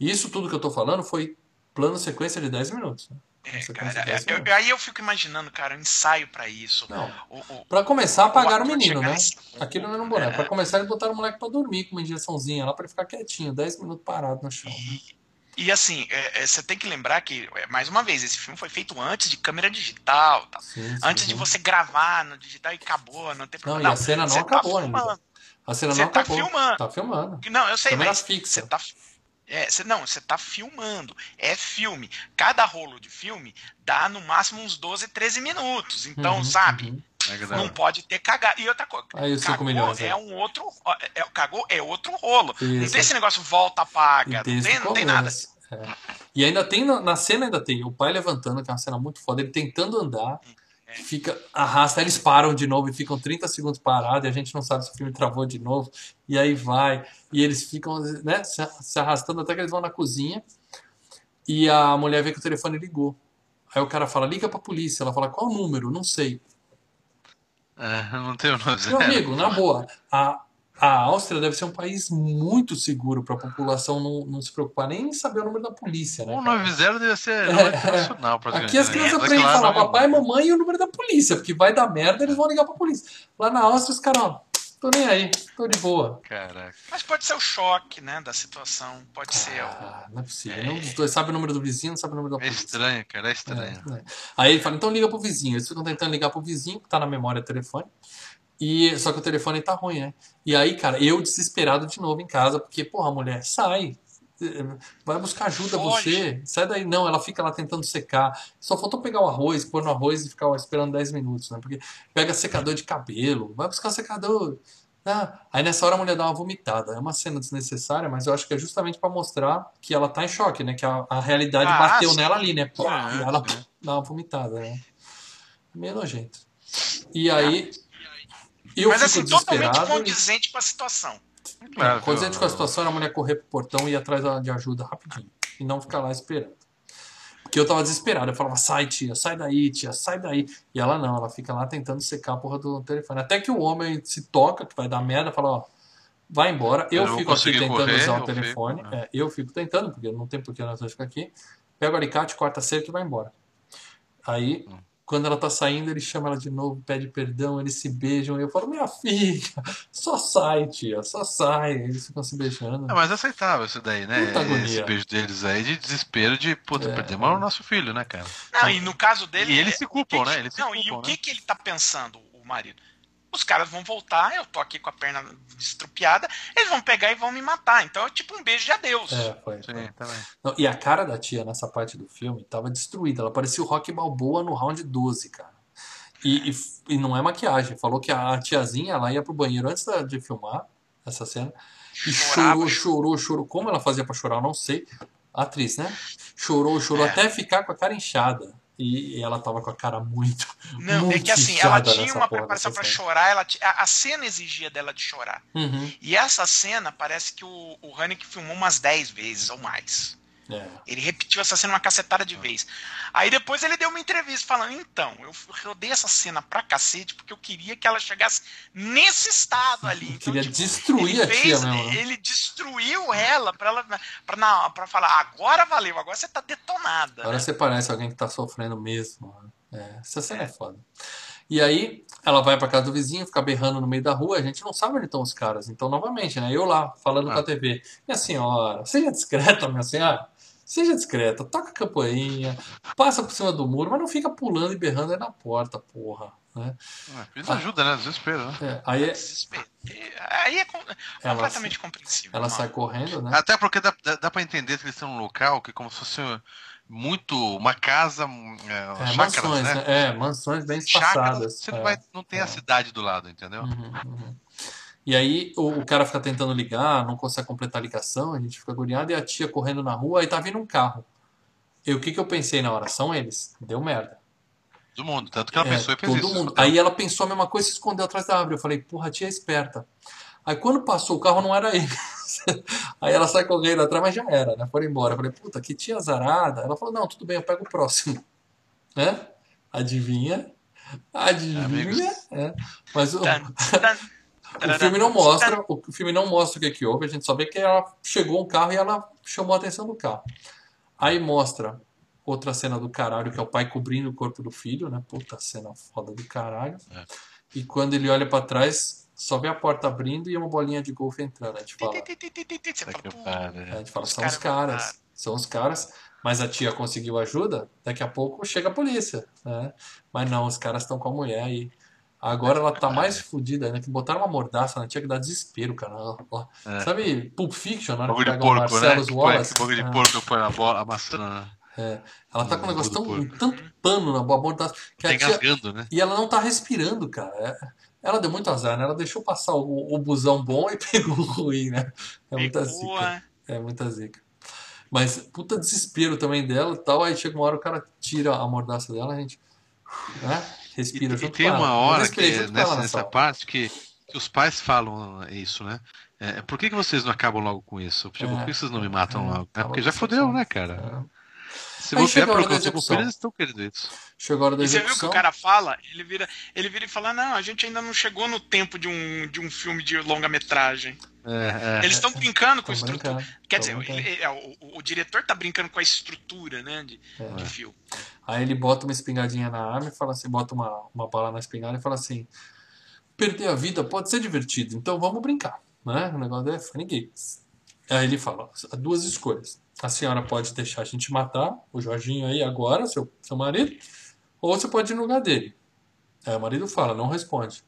E isso tudo que eu tô falando foi plano sequência de 10 minutos. Né? É, cara, de 10 eu- minutos. aí eu fico imaginando, cara, um ensaio pra isso. Não. O, o, Pra começar, apagaram o ator menino, né? nesse- Aquilo não era um boneco. Pra começar, eles botaram o moleque pra dormir com uma injeçãozinha lá pra ele ficar quietinho, 10 minutos parado no chão. né? E assim, é, é, você tem que lembrar que, é, mais uma vez, esse filme foi feito antes de câmera digital, tá? Sim, sim, antes de sim. você gravar no digital e acabou, não tem Não, problema. e a cena não você acabou tá ainda. A cena não tá acabou. filmando. Tá filmando. Não, eu sei, Câmera mas fixa. você tá. É, você, não, você tá filmando. É filme. Cada rolo de filme dá no máximo uns 12, 13 minutos. Então, Uhum, sabe? uhum. É Não pode ter cagado. E outra coisa. Aí cagou milhões, é é. um outro. É, cagou é outro rolo. Não Isso. tem esse negócio volta, apaga. Tem Não tem, não tem nada. É. E ainda tem, na, na cena ainda tem o pai levantando, que é uma cena muito foda, ele tentando andar, É. fica, arrasta, eles param de novo e ficam 30 segundos parados, e a gente não sabe se o filme travou de novo, e aí vai, e eles ficam né, se, se arrastando até que eles vão na cozinha, e a mulher vê que o telefone ligou. Aí o cara fala, liga pra polícia. Ela fala, qual o número? Não sei. É, não tenho nome. Meu amigo, na boa, a, a Áustria deve ser um país muito seguro pra população não, não se preocupar nem em saber o número da polícia, né? cara? 190 deve ser nome internacional, praticamente. Aqui as né? crianças aprendem a falar nome- papai, mamãe e o número da polícia, porque vai dar merda, eles vão ligar pra polícia. Lá na Áustria, os caras, ó, tô nem aí, tô de boa. Caraca. Mas pode ser o choque, né, da situação. Pode ser. o- Ah, não é possível. Não, os dois sabem o número do vizinho, não sabem o número da É polícia. estranho, cara, é estranho. É, é. Aí ele fala, então liga pro vizinho. Eles ficam tentando ligar pro vizinho, que tá na memória do telefone. E, só que o telefone tá ruim, né? E aí, cara, eu desesperado de novo em casa, porque, porra, mulher, sai. Vai buscar ajuda Foge. você. Sai daí. Não, ela fica lá tentando secar. Só faltou pegar o arroz, pôr no arroz e ficar esperando 10 minutos, né? Porque pega secador de cabelo, vai buscar secador. Ah, aí nessa hora a mulher dá uma vomitada. É uma cena desnecessária, mas eu acho que é justamente pra mostrar que ela tá em choque, né? Que a, a realidade Ah, bateu nela ali, né? Pô, Ah, e ela sim. dá uma vomitada, né? Meio nojento. E aí. Eu Mas fico assim, totalmente condizente com a situação. Claro, Quando a viu? gente com a situação era a mulher correr pro portão e ir atrás de ajuda rapidinho. E não ficar lá esperando. Porque eu tava desesperado. Eu falava, sai, tia, sai daí, tia, sai daí. E ela não, ela fica lá tentando secar a porra do telefone. Até que o homem se toca, que vai dar merda, fala, ó, vai embora. Eu, Eu fico aqui tentando correr, usar o eu telefone. fico, É, eu fico tentando, porque não tem por que nós dois ficar aqui. Pega o alicate, corta a cerca e vai embora. Aí, Hum. Quando ela tá saindo, ele chama ela de novo, pede perdão, eles se beijam. E eu falo, minha filha, só sai, tia, só sai. Eles ficam se beijando. É mais aceitável isso daí, né? Puta agonia. Esse beijo deles aí de desespero de, puta, É. perdemos o nosso filho, né, cara? Não, e no caso dele. E eles é- se culpam, que que- né? Eles se não, culpam, e o né? que, que ele tá pensando, o marido? Os caras vão voltar, eu tô aqui com a perna estrupiada, eles vão pegar e vão me matar. Então é tipo um beijo de adeus. É, foi. Sim, foi. Não, e a cara da tia nessa parte do filme tava destruída. Ela parecia o Rock Balboa no round 12, cara. E, e, e não é maquiagem. Falou que a tiazinha ela ia pro banheiro antes da- de filmar essa cena. E Chorava. chorou, chorou, chorou. Como ela fazia pra chorar, eu não sei. A atriz, né? Chorou, chorou É. até ficar com a cara inchada. E, ela tava com a cara muito. Não, é muito que assim, ela tinha uma preparação cena. chorar, ela a, a cena exigia dela de chorar. Uhum. E essa cena parece que o, o Haneke filmou umas 10 vezes ou mais. É. Ele repetiu essa cena uma cacetada de vez. Aí depois ele deu uma entrevista falando: então, eu rodei essa cena pra cacete porque eu queria que ela chegasse nesse estado ali. Então, Queria tipo, destruir ele a tia fez, mesmo. né? Ele destruiu ela pra, ela pra, pra falar: agora valeu, agora você tá detonada. Agora né? você parece alguém que tá sofrendo mesmo. né? É, essa cena é foda. E aí, ela vai pra casa do vizinho, fica berrando no meio da rua, a gente não sabe onde estão os caras. Então, novamente, né? Eu lá, falando Ah. com a TV. Minha senhora, seja discreta, minha senhora. Seja discreta, toca a campainha, passa por cima do muro, mas não fica pulando e berrando aí na porta, porra. Né? Ah, Precisa ajuda, né? Desespero, né? É, aí é- Desespero. Aí é com- Ela completamente compreensível. ela mano. sai correndo, né? Até porque dá, dá, dá pra entender que eles estão num local que é como se fosse muito uma casa, é, É, chácaras, mansões, né? né? É, mansões bem Chácaras, espaçadas. você não, é. vai, não tem é. a cidade do lado, entendeu? Uhum, uhum. E aí o, o cara fica tentando ligar, não consegue completar a ligação, a gente fica agoniado e a tia correndo na rua, aí tá vindo um carro. E o que, que eu pensei na hora? São eles. Deu merda. Do mundo. Tanto que ela É, pensou e fez todo isso. mundo. Aí ela pensou a mesma coisa e se escondeu atrás da árvore. Eu falei, porra, a tia é esperta. Aí quando passou o carro não era ele. aí ela sai correndo atrás, mas já era, né? Foram embora. Eu falei, puta, que tia azarada. Ela falou, não, tudo bem, eu pego o próximo. Né? Adivinha? Adivinha? É. Mas o, Tan, tan, o filme não mostra, o filme não mostra o que, que houve, a gente só vê que ela chegou um carro e ela chamou a atenção do carro. Aí mostra outra cena do caralho, que é o pai cobrindo o corpo do filho, né? Puta cena foda do caralho. É. E quando ele olha pra trás, só vê a porta abrindo e uma bolinha de golfe entrando. A gente fala, Você Puta fala, que "Pô, pariu. a gente fala são os caras caras. São os caras. Mas a tia conseguiu ajuda, daqui a pouco chega a polícia. Né? Mas não, os caras estão com a mulher aí. Agora ela tá mais fodida ainda, que botaram uma mordaça na tia que dá desespero, cara. Ela- ela- É. Sabe Pulp Fiction, na hora que pega o porco, né? Marcellus Que põe- Wallace? Bagulho de É. porco põe a bola, a maçã. É. Ela tá com um negócio tão, porco. tanto pano na boa mordaça que Tá a tia, engasgando, né? e ela não tá respirando, cara. É- Ela deu muito azar, né? Ela deixou passar o, o busão bom e pegou o ruim, né? É muita Pegou, zica. né? É muita zica. Mas puta desespero também dela e tal. Aí chega uma hora o cara tira a mordaça dela, a gente. Né? E, Respira e junto tem com ela. uma hora que nessa, nessa parte que, que os pais falam isso, né? É, por que, que vocês não acabam logo com isso? Tipo, É, por que vocês não me matam é, logo? É porque já fodeu, né, cara? Se você chega a é hora da preocupação com execução. filhos, eles estão querendo isso. Chegou a hora da E você viu que execução. o cara fala, ele vira, ele vira e fala, não, a gente ainda não chegou no tempo de um, de um filme de longa-metragem. É, é. Eles estão brincando com a estrutura. brincando, Quer dizer, ele- ele- é, o, o- o diretor tá brincando com a estrutura, né, de, É. de filme. Aí ele bota uma espingadinha na arma e fala assim, bota uma, uma bala na espingarda e fala assim, perder a vida pode ser divertido, então vamos brincar, né? O negócio é funny games. Aí ele fala, há duas escolhas. A senhora pode deixar a gente matar o Jorginho aí agora, seu, seu marido, ou você pode ir no lugar dele. Aí o marido fala, não responde.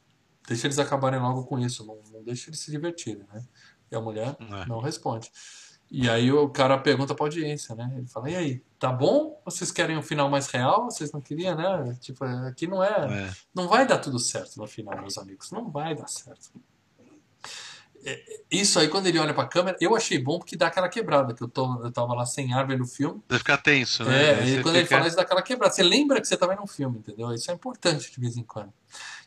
Deixa eles acabarem logo com isso, não, não deixa eles se divertirem, né? E a mulher É. não responde. E aí o cara pergunta pra audiência, né? Ele fala, e aí, tá bom? Vocês querem um final mais real? Vocês não queriam, né? Tipo, aqui não é... É. Não vai dar tudo certo no final, meus amigos. Não vai dar certo. É, Isso aí, quando ele olha pra câmera, eu achei bom porque dá aquela quebrada, que eu, tô, eu tava lá sem ar vendo o filme. Você fica tenso, né? É, e quando ele fica- fala isso, dá aquela quebrada. Você lembra que você tá vendo um filme, entendeu? Isso é importante de vez em quando.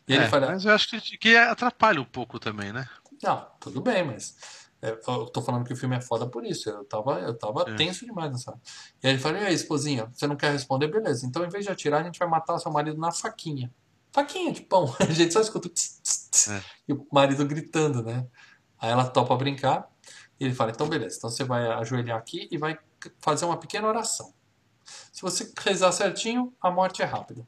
E ele É, fala, Mas eu acho que, que atrapalha um pouco também, né? Não, tudo bem, mas é, eu tô falando que o filme é foda por isso. Eu tava, eu tava É. tenso demais nessa. E aí ele fala: E aí, esposinha, você não quer responder? Beleza. Então, em vez de atirar, a gente vai matar seu marido na faquinha. Faquinha de pão. A gente só escuta tss, tss, tss, É. e o marido gritando, né? Aí ela topa brincar. E ele fala: Então, beleza. Então você vai ajoelhar aqui e vai fazer uma pequena oração. Se você rezar certinho, a morte é rápida.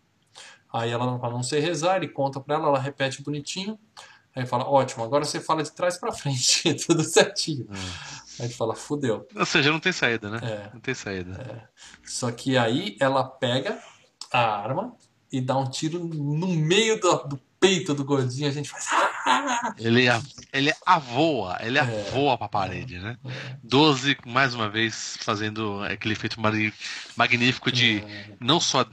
Aí ela, para não sei rezar, ele conta pra ela, ela repete bonitinho. Aí fala, ótimo, agora você fala de trás pra frente, tudo certinho. Aí ele fala, fudeu. Ou seja, não tem saída, né? É. Não tem saída. Só que aí ela pega a arma e dá um tiro no meio do, do peito do gordinho. A gente faz. "Ah!" Ele, ele avoa, ele É. avoa pra parede, né? 12, mais uma vez, fazendo aquele efeito magnífico de É. não só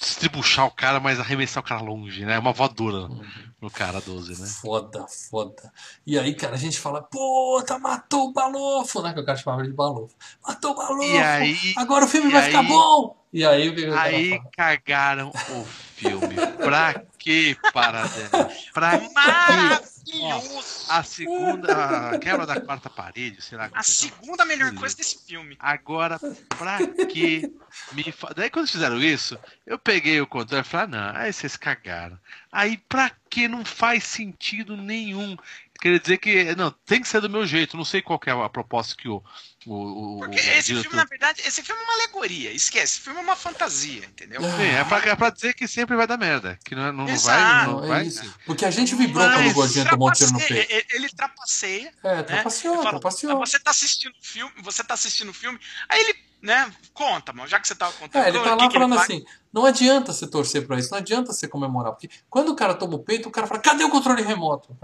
estribuchar o cara, mas arremessar o cara longe, né? É uma voadora Uhum. no cara 12, né? Foda, foda. E aí, cara, a gente fala, puta, matou o balofo, né? Que o cara chamava ele de balofo. Matou o balofo. E aí- agora o filme vai ficar aí- bom. E aí, o que, Aí fala? cagaram o filme. Pra que paradela? Pra que? Maravilhoso! A segunda, a quebra da quarta parede, sei lá. como A que chama. segunda melhor coisa desse filme. Agora, pra que me fa... Daí quando fizeram isso, eu peguei o controle e falei, ah, não, aí vocês cagaram. Aí pra que não faz sentido nenhum? Quer dizer que, não, tem que ser do meu jeito, não sei qual que é a proposta que o, o, Porque o esse diretor- filme, na verdade, esse filme é uma alegoria. Esquece, esse filme é uma fantasia, entendeu? Sim, é pra, é pra dizer que sempre vai dar merda, que não, não, não vai, Exato. não, Não, é vai. isso. Porque a gente vibrou quando o gordinho tomou um tiro no peito. Ele, ele trapaceia. É, né? trapaceou, fala, trapaceou. Você tá assistindo o filme, você tá assistindo o filme, aí ele, né, conta, mano, já que você tava contando. É, ele tá que lá que falando faz? assim, não adianta você torcer pra isso, não adianta você comemorar, porque quando o cara toma o peito, o cara fala, cadê o controle remoto?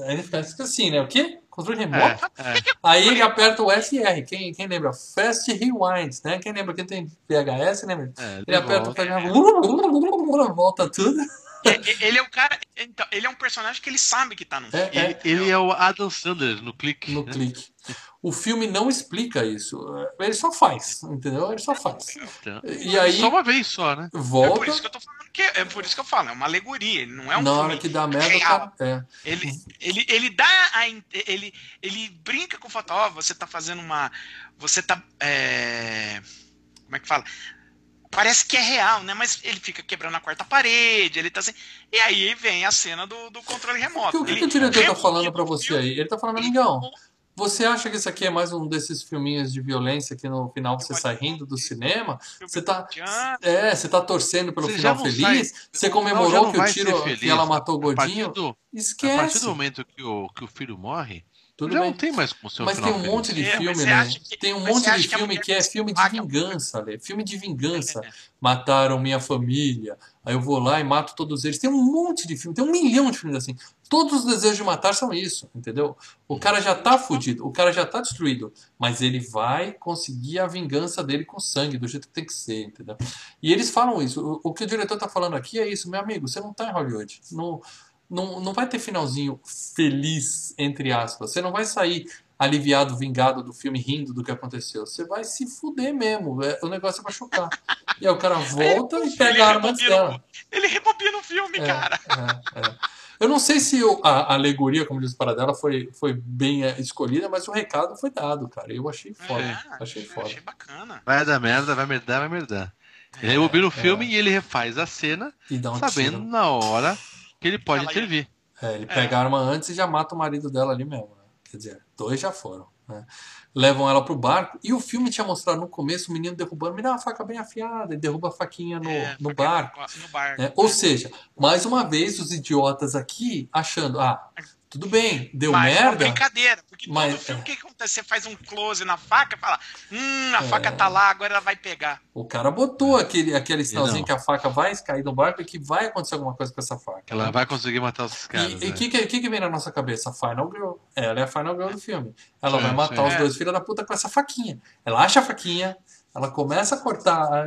Aí ele fica assim, né, o quê? Controle remoto? É, é. Aí ele aperta o FR, quem, quem lembra? Fast Rewind, né? Quem lembra? Quem tem VHS, lembra? É, Ele aperta o volta. FR, volta tudo. É, é, Ele é o cara, então, ele é um personagem que ele sabe que tá no É, filme. é. Ele, ele é o Adam Sandler no clique. No né? clique. O filme não explica isso. Ele só faz, entendeu? Ele só faz. E aí Só uma vez só, né? É por volta, isso que eu tô falando que é por isso que eu falo, é uma alegoria, não é um na filme hora que dá merda, real. cara. É. Ele, ele, ele dá a, ele, ele brinca com o fato, ó, você tá fazendo uma. Você tá. é, como é que fala? Parece que é real, né? Mas ele fica quebrando a quarta parede, ele tá assim. E aí vem a cena do, do controle remoto. O que, o que o diretor tá falando pra o você aí? Ele tá falando, amigão, você acha que isso aqui é mais um desses filminhos de violência que no final você sai rindo do cinema? Você tá. É, você tá torcendo pelo Você final feliz? sai- você comemorou que o tiro que ela matou o gordinho? do, a partir Esquece. do momento que o, que o filho morre, Tudo Já bem. não tem mais como ser um Mas tem um feliz. monte de É, filme, né? que- Tem um monte de que filme que é filme de vingança, Lê. Filme de vingança. É. Mataram minha família. Aí eu vou lá e mato todos eles. Tem um monte de filme, tem um milhão de filmes assim. Todos os desejos de matar são isso, entendeu? O cara já tá fudido, o cara já tá destruído, mas ele vai conseguir a vingança dele com sangue, do jeito que tem que ser, entendeu? E eles falam isso. O, o que o diretor tá falando aqui é isso, meu amigo, você não tá em Hollywood. Não, não, não vai ter finalzinho feliz, entre aspas. Você não vai sair aliviado, vingado do filme, rindo do que aconteceu. Você vai se fuder mesmo. É, o negócio é pra chocar. E aí o cara volta e pega a arma dela. Ele rebobina o filme, É, cara. é, é. Eu não sei se a, a alegoria, como diz o Paradela, foi, foi bem é, escolhida, mas o recado foi dado, cara. Eu achei foda. É, achei foda. Achei bacana. Vai dar merda, vai merdar, vai merdar. Ele rebobina o filme e ele refaz a cena, E dá um sabendo tiro. na hora que ele pode Ela intervir. É, ele pega a arma antes e já mata o marido dela ali mesmo. né? Quer dizer, dois já foram. Né? Levam ela pro barco. E o filme tinha mostrado no começo o menino derrubando. Me dá uma faca bem afiada. E derruba a faquinha no, É, no barco. No barco. né? Ou seja, mais uma vez os idiotas aqui achando, ah, tudo bem, deu mas é uma merda. brincadeira, porque mas- todo filme o que que acontece? Você faz um close na faca e fala, hum, a É. faca tá lá, agora ela vai pegar. O cara botou aquele, aquele sinalzinho que a faca vai cair no barco e que vai acontecer alguma coisa com essa faca. Ela vai conseguir matar os E caras. o né? que, que, que vem na nossa cabeça? A Final Girl. Ela é a Final Girl do filme. Ela Sim, vai matar sim. os É. dois filhos da puta com essa faquinha. Ela acha a faquinha, ela começa a cortar.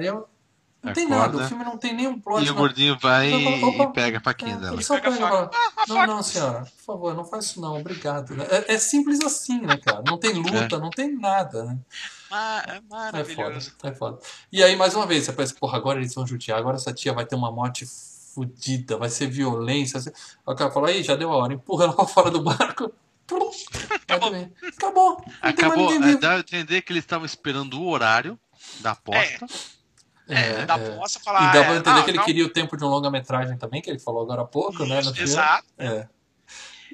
Não tem Acorda. nada, o filme não tem nenhum plot. E o gordinho vai e, Opa. e pega a faquinha É, dela. ele só Pega pega fala, Não, não, senhora, por favor, não faz isso não, obrigado. né? É, é simples assim, né, cara? Não tem luta, não tem nada, né? Ah, é É foda, maravilhoso. é foda. E aí, mais uma vez, você pensa, porra, agora eles vão judiar, agora essa tia vai ter uma morte fodida, vai ser violência. vai ser- Aí o cara fala, aí, já deu a hora, empurra ela pra fora do barco. Acabou. Acabou. Não Acabou, é, dá a entender que eles estavam esperando o horário da aposta. É, da é. poça E falar. dá é, pra entender não, que ele não, queria o tempo de um longa-metragem também, que ele falou agora há pouco, né? No Isso, filme. exato. É.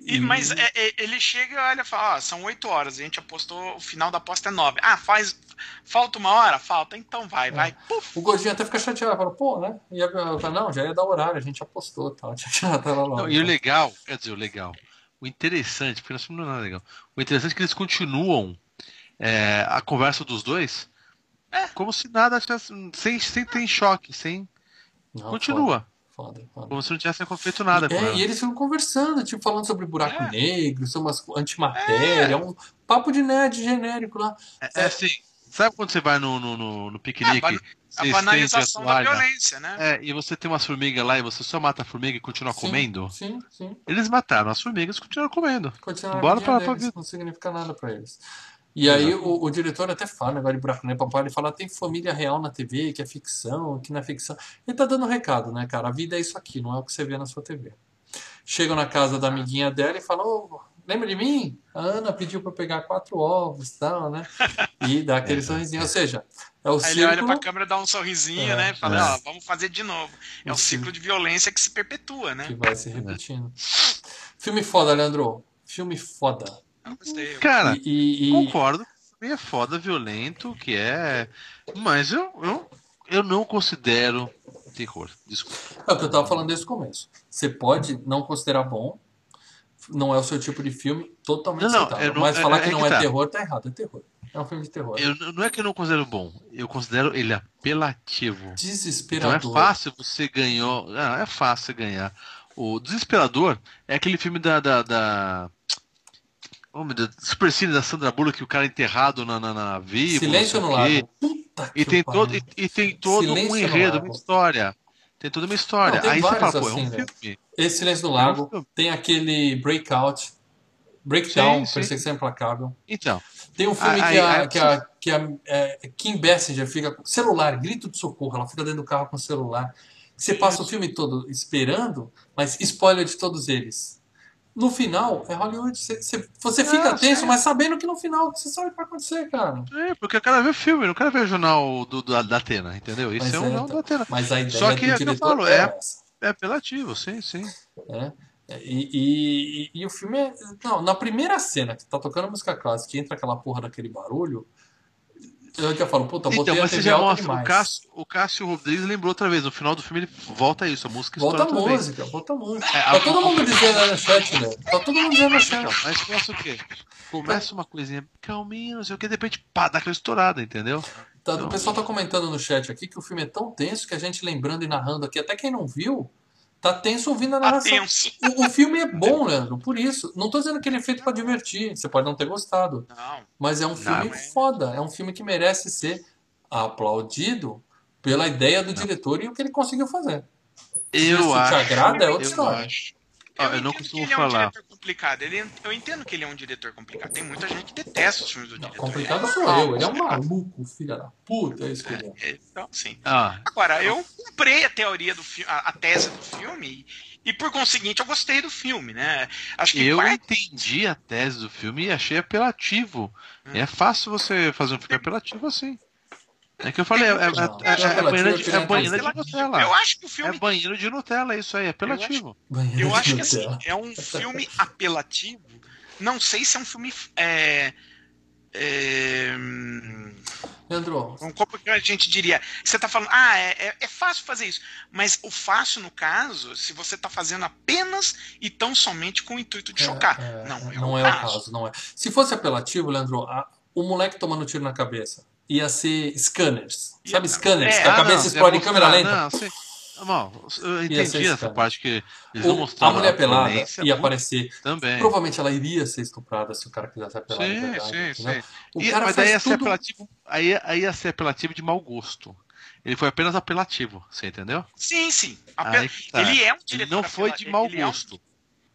E- E- mas é, é, ele chega e olha e fala, ó, são oito horas, a gente apostou, o final da aposta é nove. Ah, faz. Falta uma hora? Falta, então vai, vai. Puf, O gordinho até fica chateado, fala, pô, né? E falo, não, já ia dar horário, a gente apostou tal. Já tava lá. Não, e o legal, quer dizer, o legal, o interessante, porque nós não é legal. O interessante é que eles continuam é, a conversa dos dois É. como se nada tivesse. Sem, sem ter choque, sem. Não, continua. Foda, foda. Como se não tivesse feito nada com É, ela. e eles ficam conversando, tipo, falando sobre buraco É. negro, sobre umas antimatéria, um papo de nerd genérico lá. É, é assim, sabe quando você vai no, no, no, no piquenique, É, a banalização da violência, né? é, e você tem umas formigas lá e você só mata a formiga e continua Sim, comendo? Sim, sim. Eles mataram as formigas e continuaram comendo. Continuar Bora a pra- vidinha pra deles, vida. não significa nada pra eles. E aí o, o diretor até fala, negócio de buraco negro, papai, ele fala, tem família real na TV, que é ficção, que não é ficção. Ele tá dando um recado, né, cara? A vida é isso aqui, não é o que você vê na sua TV. Chegam na casa da amiguinha dela e falam, ô, lembra de mim? A Ana pediu pra eu pegar quatro ovos e tal, né? E dá aquele sorrisinho. Ou seja, é o Aí ele olha pra círculo... câmera, dá um sorrisinho, É, né? Fala, é. ó, vamos fazer de novo. É um Sim. ciclo de violência que se perpetua, né? que vai se repetindo. Filme foda, Leandro. Filme foda. Cara, E, e- concordo. Também é foda, violento, que é. Mas eu, eu, eu não considero terror. Desculpa. É o que eu tava falando desde o começo. Você pode não considerar bom, não é o seu tipo de filme, totalmente Não, aceitável. não- Mas é- falar é que que não é tá. terror, tá errado. É terror. É um filme de terror. Eu, não é que eu não considero bom, eu considero ele apelativo. Então Desesperador. é fácil você ganhar. Não, é fácil ganhar. O Desesperador é aquele filme da. da, da... Oh, meu Deus, Super Cine da Sandra Bullock, que o cara é enterrado na, na, na vivo. Silêncio no lago. Puta que E tem, todo, e, e tem todo Silêncio um enredo, Lago. uma história. Tem toda uma história. Não, tem Aí você fala, pô, é assim, um né? filme. Esse Silêncio do É um Lago tem aquele Breakout, Breakdown, Sim. Perseguição Implacável. Então, Tem um filme Aí- que, a, aí- que, a, que a é, Kim Basinger fica com celular, grito de socorro, ela fica dentro do carro com o celular. Você passa o filme todo esperando, mas spoiler de todos eles. No final, é Hollywood. Você, você, você fica Ah, tenso, sim. mas sabendo que no final você sabe o que vai acontecer, cara. é, porque eu quero ver filme, não quero ver o jornal do, do- da Atena, entendeu? Isso Mas é um é, jornal tá. da Atena. Mas a ideia Só que do é o que eu falo, é, é-. É apelativo, sim, sim. né? E, e, e- e o filme é. Não, na primeira cena que tá tocando música clássica e entra aquela porra daquele barulho, Eu já falo, puta, botei Então, a mas você TV já alta mostra. O. Cássio, o Cássio Rodrigues lembrou outra vez. No final do filme ele volta a isso. A música Volta a também. música, volta a música. É, tá a- todo mundo dizendo aí no chat, né? Tá todo mundo dizendo no Então, chat. mas começa o quê? Começa uma coisinha calminha, não sei o que, de repente, pá, dá aquela estourada, entendeu? Tá, o pessoal tá comentando no chat aqui que o filme é tão tenso que a gente lembrando e narrando aqui, até quem não viu, tá tenso ouvindo a narração. Atenção. O, o filme é bom, Leandro, por isso. Não tô dizendo que ele é feito pra divertir, você pode não ter gostado. Não. Mas é um filme é. foda, é um filme que merece ser aplaudido pela ideia do diretor e o que ele conseguiu fazer. Eu Se isso te acho. agrada, é outra eu história. acho. Ó, eu não entendo costumo que ele é um falar. diretor complicado. Ele, eu entendo que ele é um diretor complicado. Tem muita gente que detesta os filmes do Não, diretor. complicado É sou eu, ele é um maluco, filha da puta, é isso que ele é. É, Então, sim. Ah, Agora, eu comprei a teoria do filme, a, a tese do filme, e, e por conseguinte eu gostei do filme, né? Acho que eu parte- entendi a tese do filme e achei apelativo. Hum. E é fácil você fazer um filme apelativo assim. É que eu falei, é, é, é, é, banheiro eu de, é banheiro de apelativo. Nutella. Eu acho que o É filme. banheiro de Nutella, é isso aí, é apelativo. Eu de acho que assim, é um filme apelativo. Não sei se é um filme. É, é, hum, Leandro, como que a gente diria? Você tá falando, ah, é, é- é fácil fazer isso. Mas o fácil, no caso, se você tá fazendo apenas e tão somente com o intuito de chocar. É, não, é, não o é o caso. caso, não é. Se fosse apelativo, Leandro, a- o moleque tomando tiro na cabeça ia ser scanners. Ia- Sabe scanners? é, que a ah, cabeça não, explode em câmera lenta. Não, sim. Bom, eu entendi essa parte que eles O- vão mostrar. a mulher pelada violência ia muito aparecer. Também. Provavelmente ela iria ser estuprada se o cara quisesse apelar de Sim, verdade. sim, sim. O E- cara mas daí ia tudo... apelativo. Aí, aí ia ser apelativo de mau gosto. Ele foi apenas apelativo, você entendeu? Sim, sim. Ape- Aí que tá. Ele é um Ele diretor. não foi de apela- mau ele é um- gosto.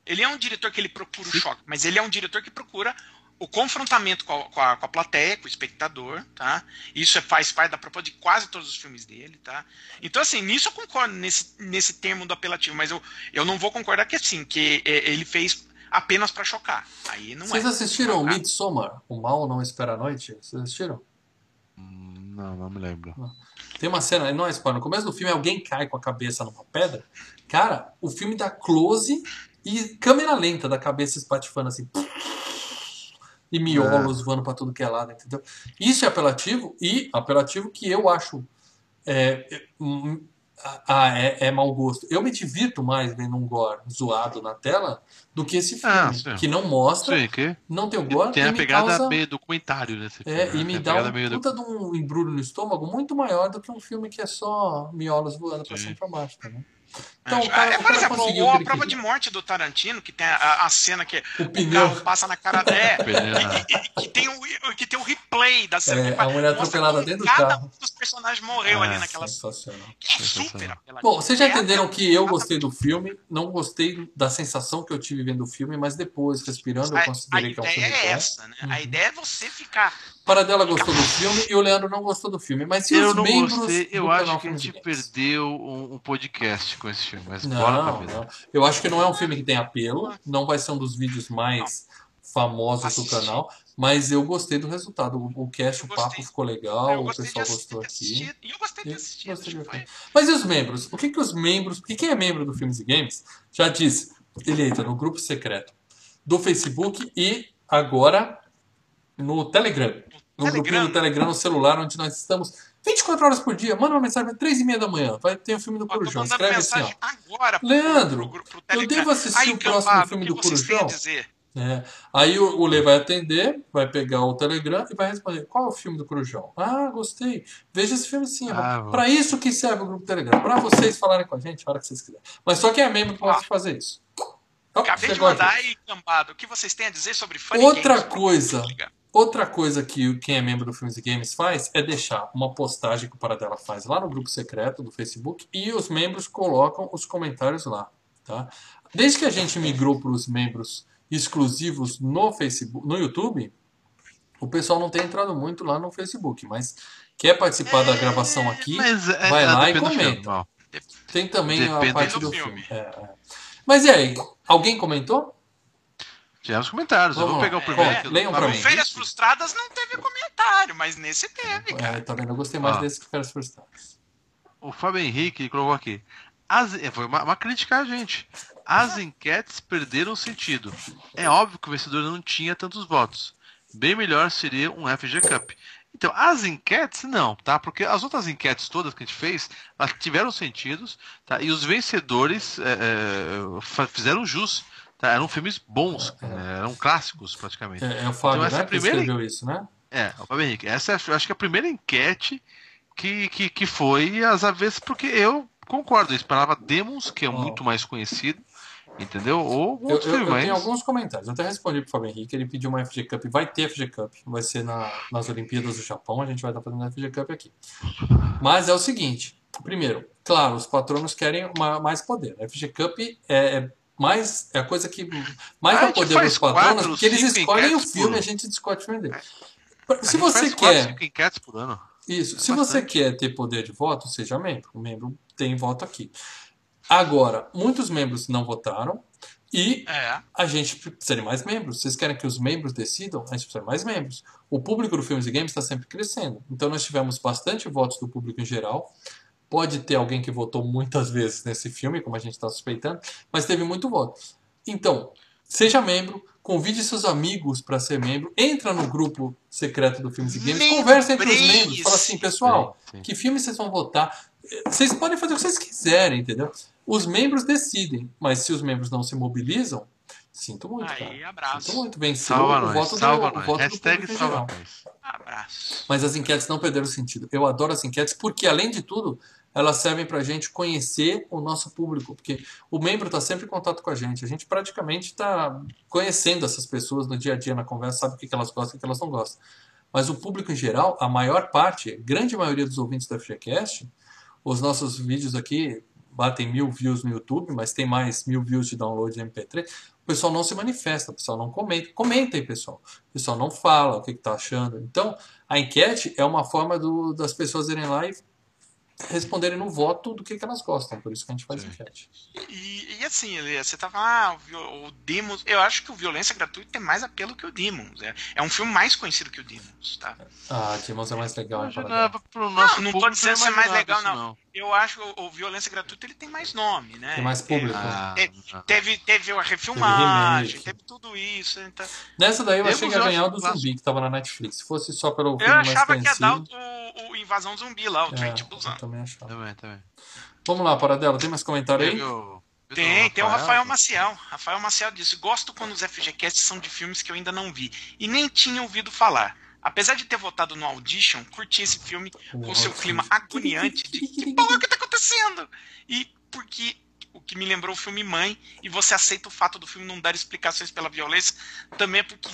Ele é um diretor que ele procura o choque, mas ele é um diretor que procura o confrontamento com a, com a, com a plateia, com o espectador, tá? Isso é- faz parte da proposta de quase todos os filmes dele, tá? Então, assim, nisso eu concordo, nesse, nesse termo do apelativo, mas eu, eu não vou concordar que, assim, que é, ele fez apenas pra chocar. Aí não Vocês é. assistiram Ah, Midsommar? O Mal Não Espera a Noite? Vocês assistiram? Hum, Não, não me lembro. Tem uma cena, não é spoiler, no começo do filme alguém cai com a cabeça numa pedra. Cara, o filme dá close e câmera lenta da cabeça espatifando assim. E miolos voando pra tudo que é lado, entendeu? Isso é apelativo e apelativo que eu acho é, é, hum, ah, é, é mau gosto. Eu me divirto mais vendo um gore zoado na tela do que esse filme, Ah, que não mostra, Sim, que não tem o gore tem e a me pegada causa... meio documentário nesse filme. É, né? e me dá um meio puta de um embrulho no estômago muito maior do que um filme que é só miolos voando pra Sim. cima e pra baixo, tá, né? É, Então, o cara, é, por exemplo, conseguiu o o A que Prova de. Morte do Tarantino, que tem a, a cena que O o pneu. carro passa na cara dela. Pneu. E, e- que, tem o, que tem o replay da cena. É, que a mulher atropelada dentro do cada carro. um dos personagens morreu ali Ah, naquela cena. Sensacional. Que é Sensacional. super. Bom, vocês já É entenderam que eu gostei do filme, não gostei da sensação que eu tive vendo o filme, mas depois, respirando, eu A, a considerei que é um ideia filme é bom. essa, né? Uhum. A ideia é você ficar. Paradela gostou do filme e o Leandro não gostou do filme. Mas e Eu os não membros gostei, eu acho que a gente perdeu um, um podcast com esse filme, mas bora Não, vida. não. Eu acho que não é um filme que tem apelo, não vai ser um dos vídeos mais famosos do canal, mas eu gostei do resultado. O, o cast, o papo ficou legal, o pessoal assistir, gostou de aqui. assistir, E eu gostei de assistir. gostei de ver. Mas e os membros? O que, que os membros. Porque quem é membro do Filmes e Games já disse, ele entra no grupo secreto do Facebook e agora no Telegram. No Telegram. do Telegram no celular, onde nós estamos 24 horas por dia. Manda uma mensagem, 3 e meia da manhã. Vai ter o filme do Corujão. Escreve assim, ó. agora Leandro, pro, pro, pro eu devo assistir o próximo filme do Corujão? É. Aí o, o Lê vai atender, vai pegar o Telegram e vai responder: qual é o filme do Corujão? Ah, gostei. Veja esse filme sim. Ah, para isso que serve o grupo Telegram. Para vocês falarem com a gente a hora que vocês quiserem. Mas só quem é membro pode fazer isso. Acabei de mandar aí, Gambado. O que vocês têm a dizer sobre Funny Outra Games? coisa. Outra coisa que quem é membro do Filmes e Games faz é deixar uma postagem que o Paradela faz lá no grupo secreto do Facebook e os membros colocam os comentários lá. Tá? Desde que a gente migrou para os membros exclusivos no Facebook, no YouTube, o pessoal não tem entrado muito lá no Facebook, mas quer participar da gravação aqui, Mas é, vai é, lá e comenta. tem também Depende a parte do do filme. filme. É, é. Mas e aí, alguém comentou? Tivemos comentários. eu Vamos vou lá. pegar o primeiro É, aqui. do leiam pra Fábio mim. Férias Henrique. Frustradas não teve comentário, mas nesse teve, cara. É, tá vendo? Eu gostei mais Ah. desse que Férias Frustradas. O Fábio Henrique colocou aqui. As, é, foi uma, uma crítica a gente. As enquetes perderam o sentido. É óbvio que o vencedor não tinha tantos votos. Bem melhor seria um FG Cup. Então, as enquetes, não, tá? Porque as outras enquetes todas que a gente fez, elas tiveram sentidos, tá? E os vencedores é, é, fizeram jus, tá? Eram filmes bons, é, eram clássicos, praticamente. É, é o Fábio, Então, essa né, é primeira- escreveu isso, né? É, o Fábio Henrique, essa é, eu acho que é a primeira enquete que, que, que foi às avessas, porque eu concordo, eu esperava Demons, que é Ó. muito mais conhecido, entendeu? Ou Eu, eu- eu tenho alguns comentários. Eu até respondi pro Fábio Henrique, ele pediu uma FG Cup. Vai ter FG Cup, vai ser na- nas Olimpíadas do Japão, a gente vai estar fazendo a FG Cup aqui. Mas é o seguinte: primeiro, claro, os patronos querem uma- mais poder. A FG Cup é, é mais é a coisa que mais dá poder faz dos patronos, quatro, porque eles escolhem o filme por- e a gente discute o filme dele. A Se você quatro, quer. ano. Isso. É Se você bastante. quer ter poder de voto, seja membro. O membro tem voto aqui. Agora, muitos membros não votaram e É. a gente precisa de mais membros. Vocês querem que os membros decidam? A gente precisa de mais membros. O público do Filmes e Games está sempre crescendo. Então nós tivemos bastante votos do público em geral. Pode ter alguém que votou muitas vezes nesse filme, como a gente está suspeitando, mas teve muito voto. Então, seja membro, convide seus amigos para ser membro, entra no grupo secreto do Filmes e Games, Membreis. conversa entre os membros, fala assim, pessoal, Sim, sim. que filme vocês vão votar? Vocês podem fazer o que vocês quiserem, entendeu? Os membros decidem, mas se os membros não se mobilizam, sinto muito, Aí, cara. abraço. Sinto muito. Venceu Salva o nós, voto, salva do, o nós. voto do Hashtag salva nós. Abraço. Mas as enquetes não perderam sentido. Eu adoro as enquetes porque, além de tudo, elas servem pra gente conhecer o nosso público. Porque o membro está sempre em contato com a gente. A gente praticamente está conhecendo essas pessoas no dia a dia, na conversa, sabe o que elas gostam e o que elas não gostam. Mas o público em geral, a maior parte, a grande maioria dos ouvintes da FGCast, os nossos vídeos aqui batem mil views no YouTube, mas tem mais mil views de download de MP3. O pessoal não se manifesta, o pessoal não comenta. Comenta aí, pessoal. O pessoal não fala o que está achando. Então, a enquete é uma forma do- das pessoas irem lá e responderem no voto do que, que elas gostam. Por isso que a gente faz Sim. enquete. E, e assim, Elia, você tava ah, o, o Demons. Eu acho que o Violência Gratuita tem mais apelo que o Demons. É, é um filme mais conhecido que o Demons, tá? Ah, Demons é mais legal. não tô público, dizendo ser mais legal, isso, não. Eu acho que o, o Violência Gratuita ele tem mais nome, né? Tem mais público. Ah, É, não. teve, teve a refilmagem, remake. teve tudo isso. Então... Nessa daí eu achei que ia eu ganhar o do zumbi que tava na Netflix. Se fosse só pelo Eu filme mais achava que ia dar o, o Invasão Zumbi lá, o é, Trent eu Busan. também achava. Também, também. Vamos lá, Paradela. Tem mais comentário aí? Teve o- Tem, tem o Rafael. Rafael Maciel. Rafael Maciel disse: Gosto quando os FGCasts são de filmes que eu ainda não vi e nem tinha ouvido falar. Apesar de ter votado no Audition, curti esse filme com seu clima agoniante de que porra que tá acontecendo? E porque o que me lembrou o filme Mãe, e você aceita o fato do filme não dar explicações pela violência, também é porque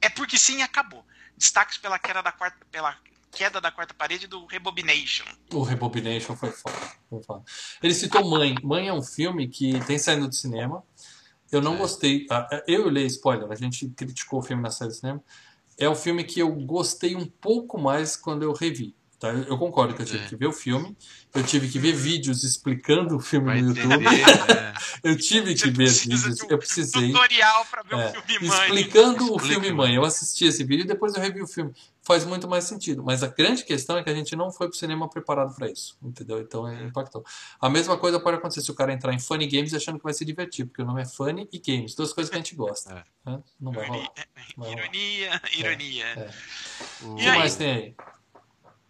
é porque sim acabou. Destaques pela queda da quarta pela queda da quarta parede do Rebobination. O Rebobination foi foda, foi foda. Ele citou Mãe. Mãe é um filme que tem saído do cinema. Eu não É. gostei. ah, Eu e o Lei, spoiler, a gente criticou o filme na saída do cinema. É um filme que eu gostei um pouco mais quando eu revi. Tá? Eu concordo que eu tive É. que ver o filme, eu tive que ver vídeos explicando o filme Vai no YouTube, entender, é. eu tive que Você ver vídeos, de um eu precisei. Tutorial pra ver É, o filme Mãe. explicando o Explica, filme mano. Mãe. Eu assisti esse vídeo e depois eu revi o filme. Faz muito mais sentido. Mas a grande questão é que a gente não foi pro cinema preparado para isso. Entendeu? Então é, impactou. A mesma coisa pode acontecer se o cara entrar em Funny Games achando que vai se divertir, porque o nome é Funny e Games. Duas coisas que a gente gosta. É. né? Não vai rolar. Vai rolar. Ironia, ironia. É. O- O E que aí? mais tem aí?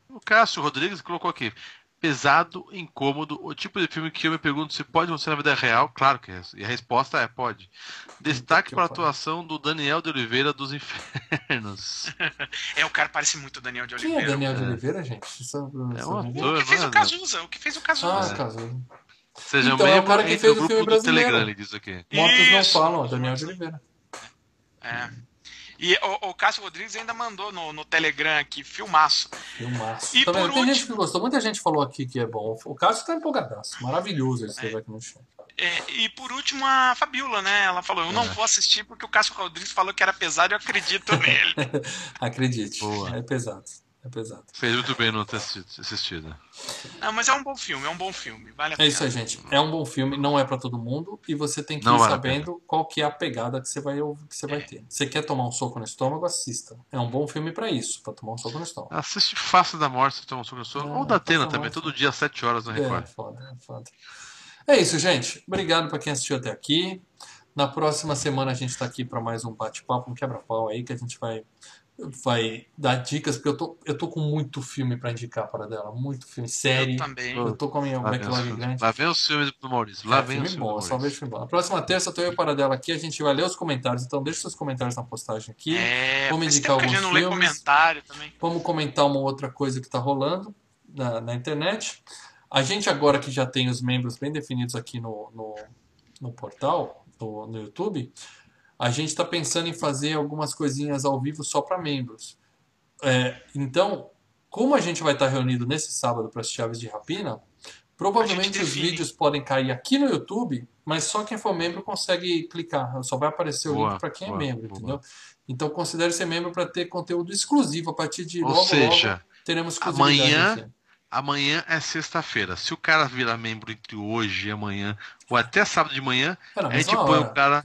O Cássio Rodrigues colocou aqui. Pesado, incômodo, o tipo de filme que eu me pergunto se pode acontecer na vida real. Claro que é. E a resposta é pode. Destaque que para a atuação do Daniel de Oliveira dos Infernos. É, o cara parece muito Daniel de Quem é Oliveira. Daniel de É. Oliveira, gente? É um ator. O que fez o. Cazuza, o que fez o Ah, Cazuza. Seja Então, é o membro cara que fez o o grupo filme do brasileiro. Telegram, ele diz aqui. Motos não falam, ó, Daniel de Oliveira. É. E o, o Cássio Rodrigues ainda mandou no, no Telegram aqui, filmaço. Filmaço. E Também, por tem gente último- que gostou, muita gente falou aqui que é bom. O Cássio tá empolgadaço. Maravilhoso ele É. esteve aqui no chat. É, e por último, a Fabiola, né? Ela falou: Eu não É. vou assistir porque o Cássio Rodrigues falou que era pesado e eu acredito nele. Acredite. Boa. É pesado. É pesado. Fez muito bem não ter assistido. Não, mas é um bom filme, é um bom filme. Vale a É pena. isso aí, gente. É um bom filme, não é pra todo mundo e você tem que Não ir vale sabendo qual que é a pegada que você vai que você vai ter. Você quer tomar um soco no estômago, assista. É um bom filme pra isso, pra tomar um soco no estômago. Assiste Face da Morte, se toma um soco no sono. É, Ou da Atena também, Morte. todo dia às 7 horas no É, Record. foda, é foda. É isso, gente. Obrigado pra quem assistiu até aqui. Na próxima semana a gente tá aqui pra mais um bate-papo, um quebra-pau aí que a gente vai vai dar dicas, porque eu tô, eu tô com muito filme pra indicar para dela. Muito filme, série. Eu também. Eu tô com a minha Lá backlog os, grande. lá vem os filmes do Maurício. Lá É, vem filme os bom, filmes só vejo filme bom. Na próxima terça, eu tô eu para dela aqui, a gente vai ler os comentários. Então deixa seus comentários na postagem aqui. É, Vamos indicar que alguns não lê filmes. comentário também. Vamos comentar uma outra coisa que está rolando na, na internet. A gente agora que já tem os membros bem definidos aqui no, no, no portal, no, no YouTube, a gente está pensando em fazer algumas coisinhas ao vivo só para membros. É, então, como a gente vai estar reunido nesse sábado para assistir Aves de Rapina, provavelmente os vídeos podem cair aqui no YouTube, mas só quem for membro consegue clicar. Só vai aparecer o Boa, link para quem boa, é membro, boa. entendeu? Então considere ser membro para ter conteúdo exclusivo a partir de Ou logo, logo seja, teremos exclusividade amanhã- aqui. Amanhã é sexta-feira. Se o cara virar membro entre hoje e amanhã, ou até sábado de manhã, É, na a gente põe o cara.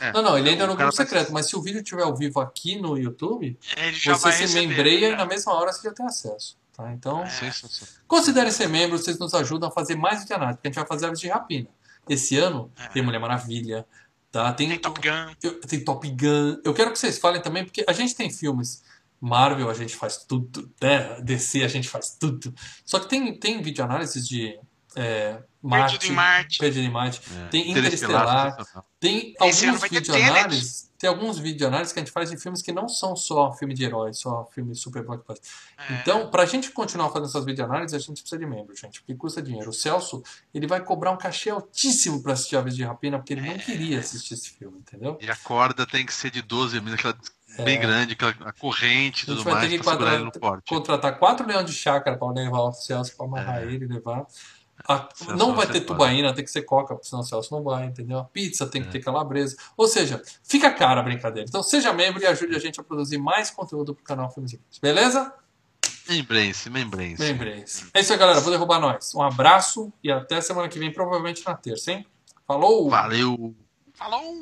É. É. Não, não, ele ainda é no cara grupo vai- secreto, mas se o vídeo estiver ao vivo aqui no YouTube, já você vai se receber, membreia né? e na mesma hora você já tem acesso. Tá? Então, É. Considere ser membro, vocês nos ajudam a fazer mais de análise, porque a gente vai fazer aves de rapina. Esse ano É. tem Mulher Maravilha, tá? tem, Tem Top Gun. eu- tem Top Gun. Eu quero que vocês falem também, porque a gente tem filmes. Marvel a gente faz tudo, né? DC a gente faz tudo. Só que tem, tem videoanálises de é, Marte, Perdido em Marte. Perdido em Marte. É. Tem Interestelar. Tem alguns vai ter videoanálises. Tem alguns videoanálises que a gente faz de filmes que não são só filme de herói, só filme super blockbuster. É. Então, pra gente continuar fazendo essas videoanálises, a gente precisa de membro, gente, porque custa dinheiro. O Celso, ele vai cobrar um cachê altíssimo pra assistir Aves de Rapina, porque ele não queria assistir esse filme, entendeu? E a corda tem que ser de 12 milímetros, aquela bem grande, aquela a corrente e É. A gente tudo vai mais, ter que contratar quatro leões de chácara pra levar o Celso pra amarrar É. ele e levar. A- Celso não vai ter tubaína, tem que ser coca, porque senão o Celso não vai, entendeu? A pizza tem que ter calabresa. Ou seja, fica cara a brincadeira. Então seja membro e ajude a gente a produzir mais conteúdo pro canal Filmes e Games. Beleza? Membrense, membrense. Membrense. É isso aí, galera. Vou derrubar nós. Um abraço e até semana que vem, provavelmente na terça, hein? Falou! Valeu! Falou!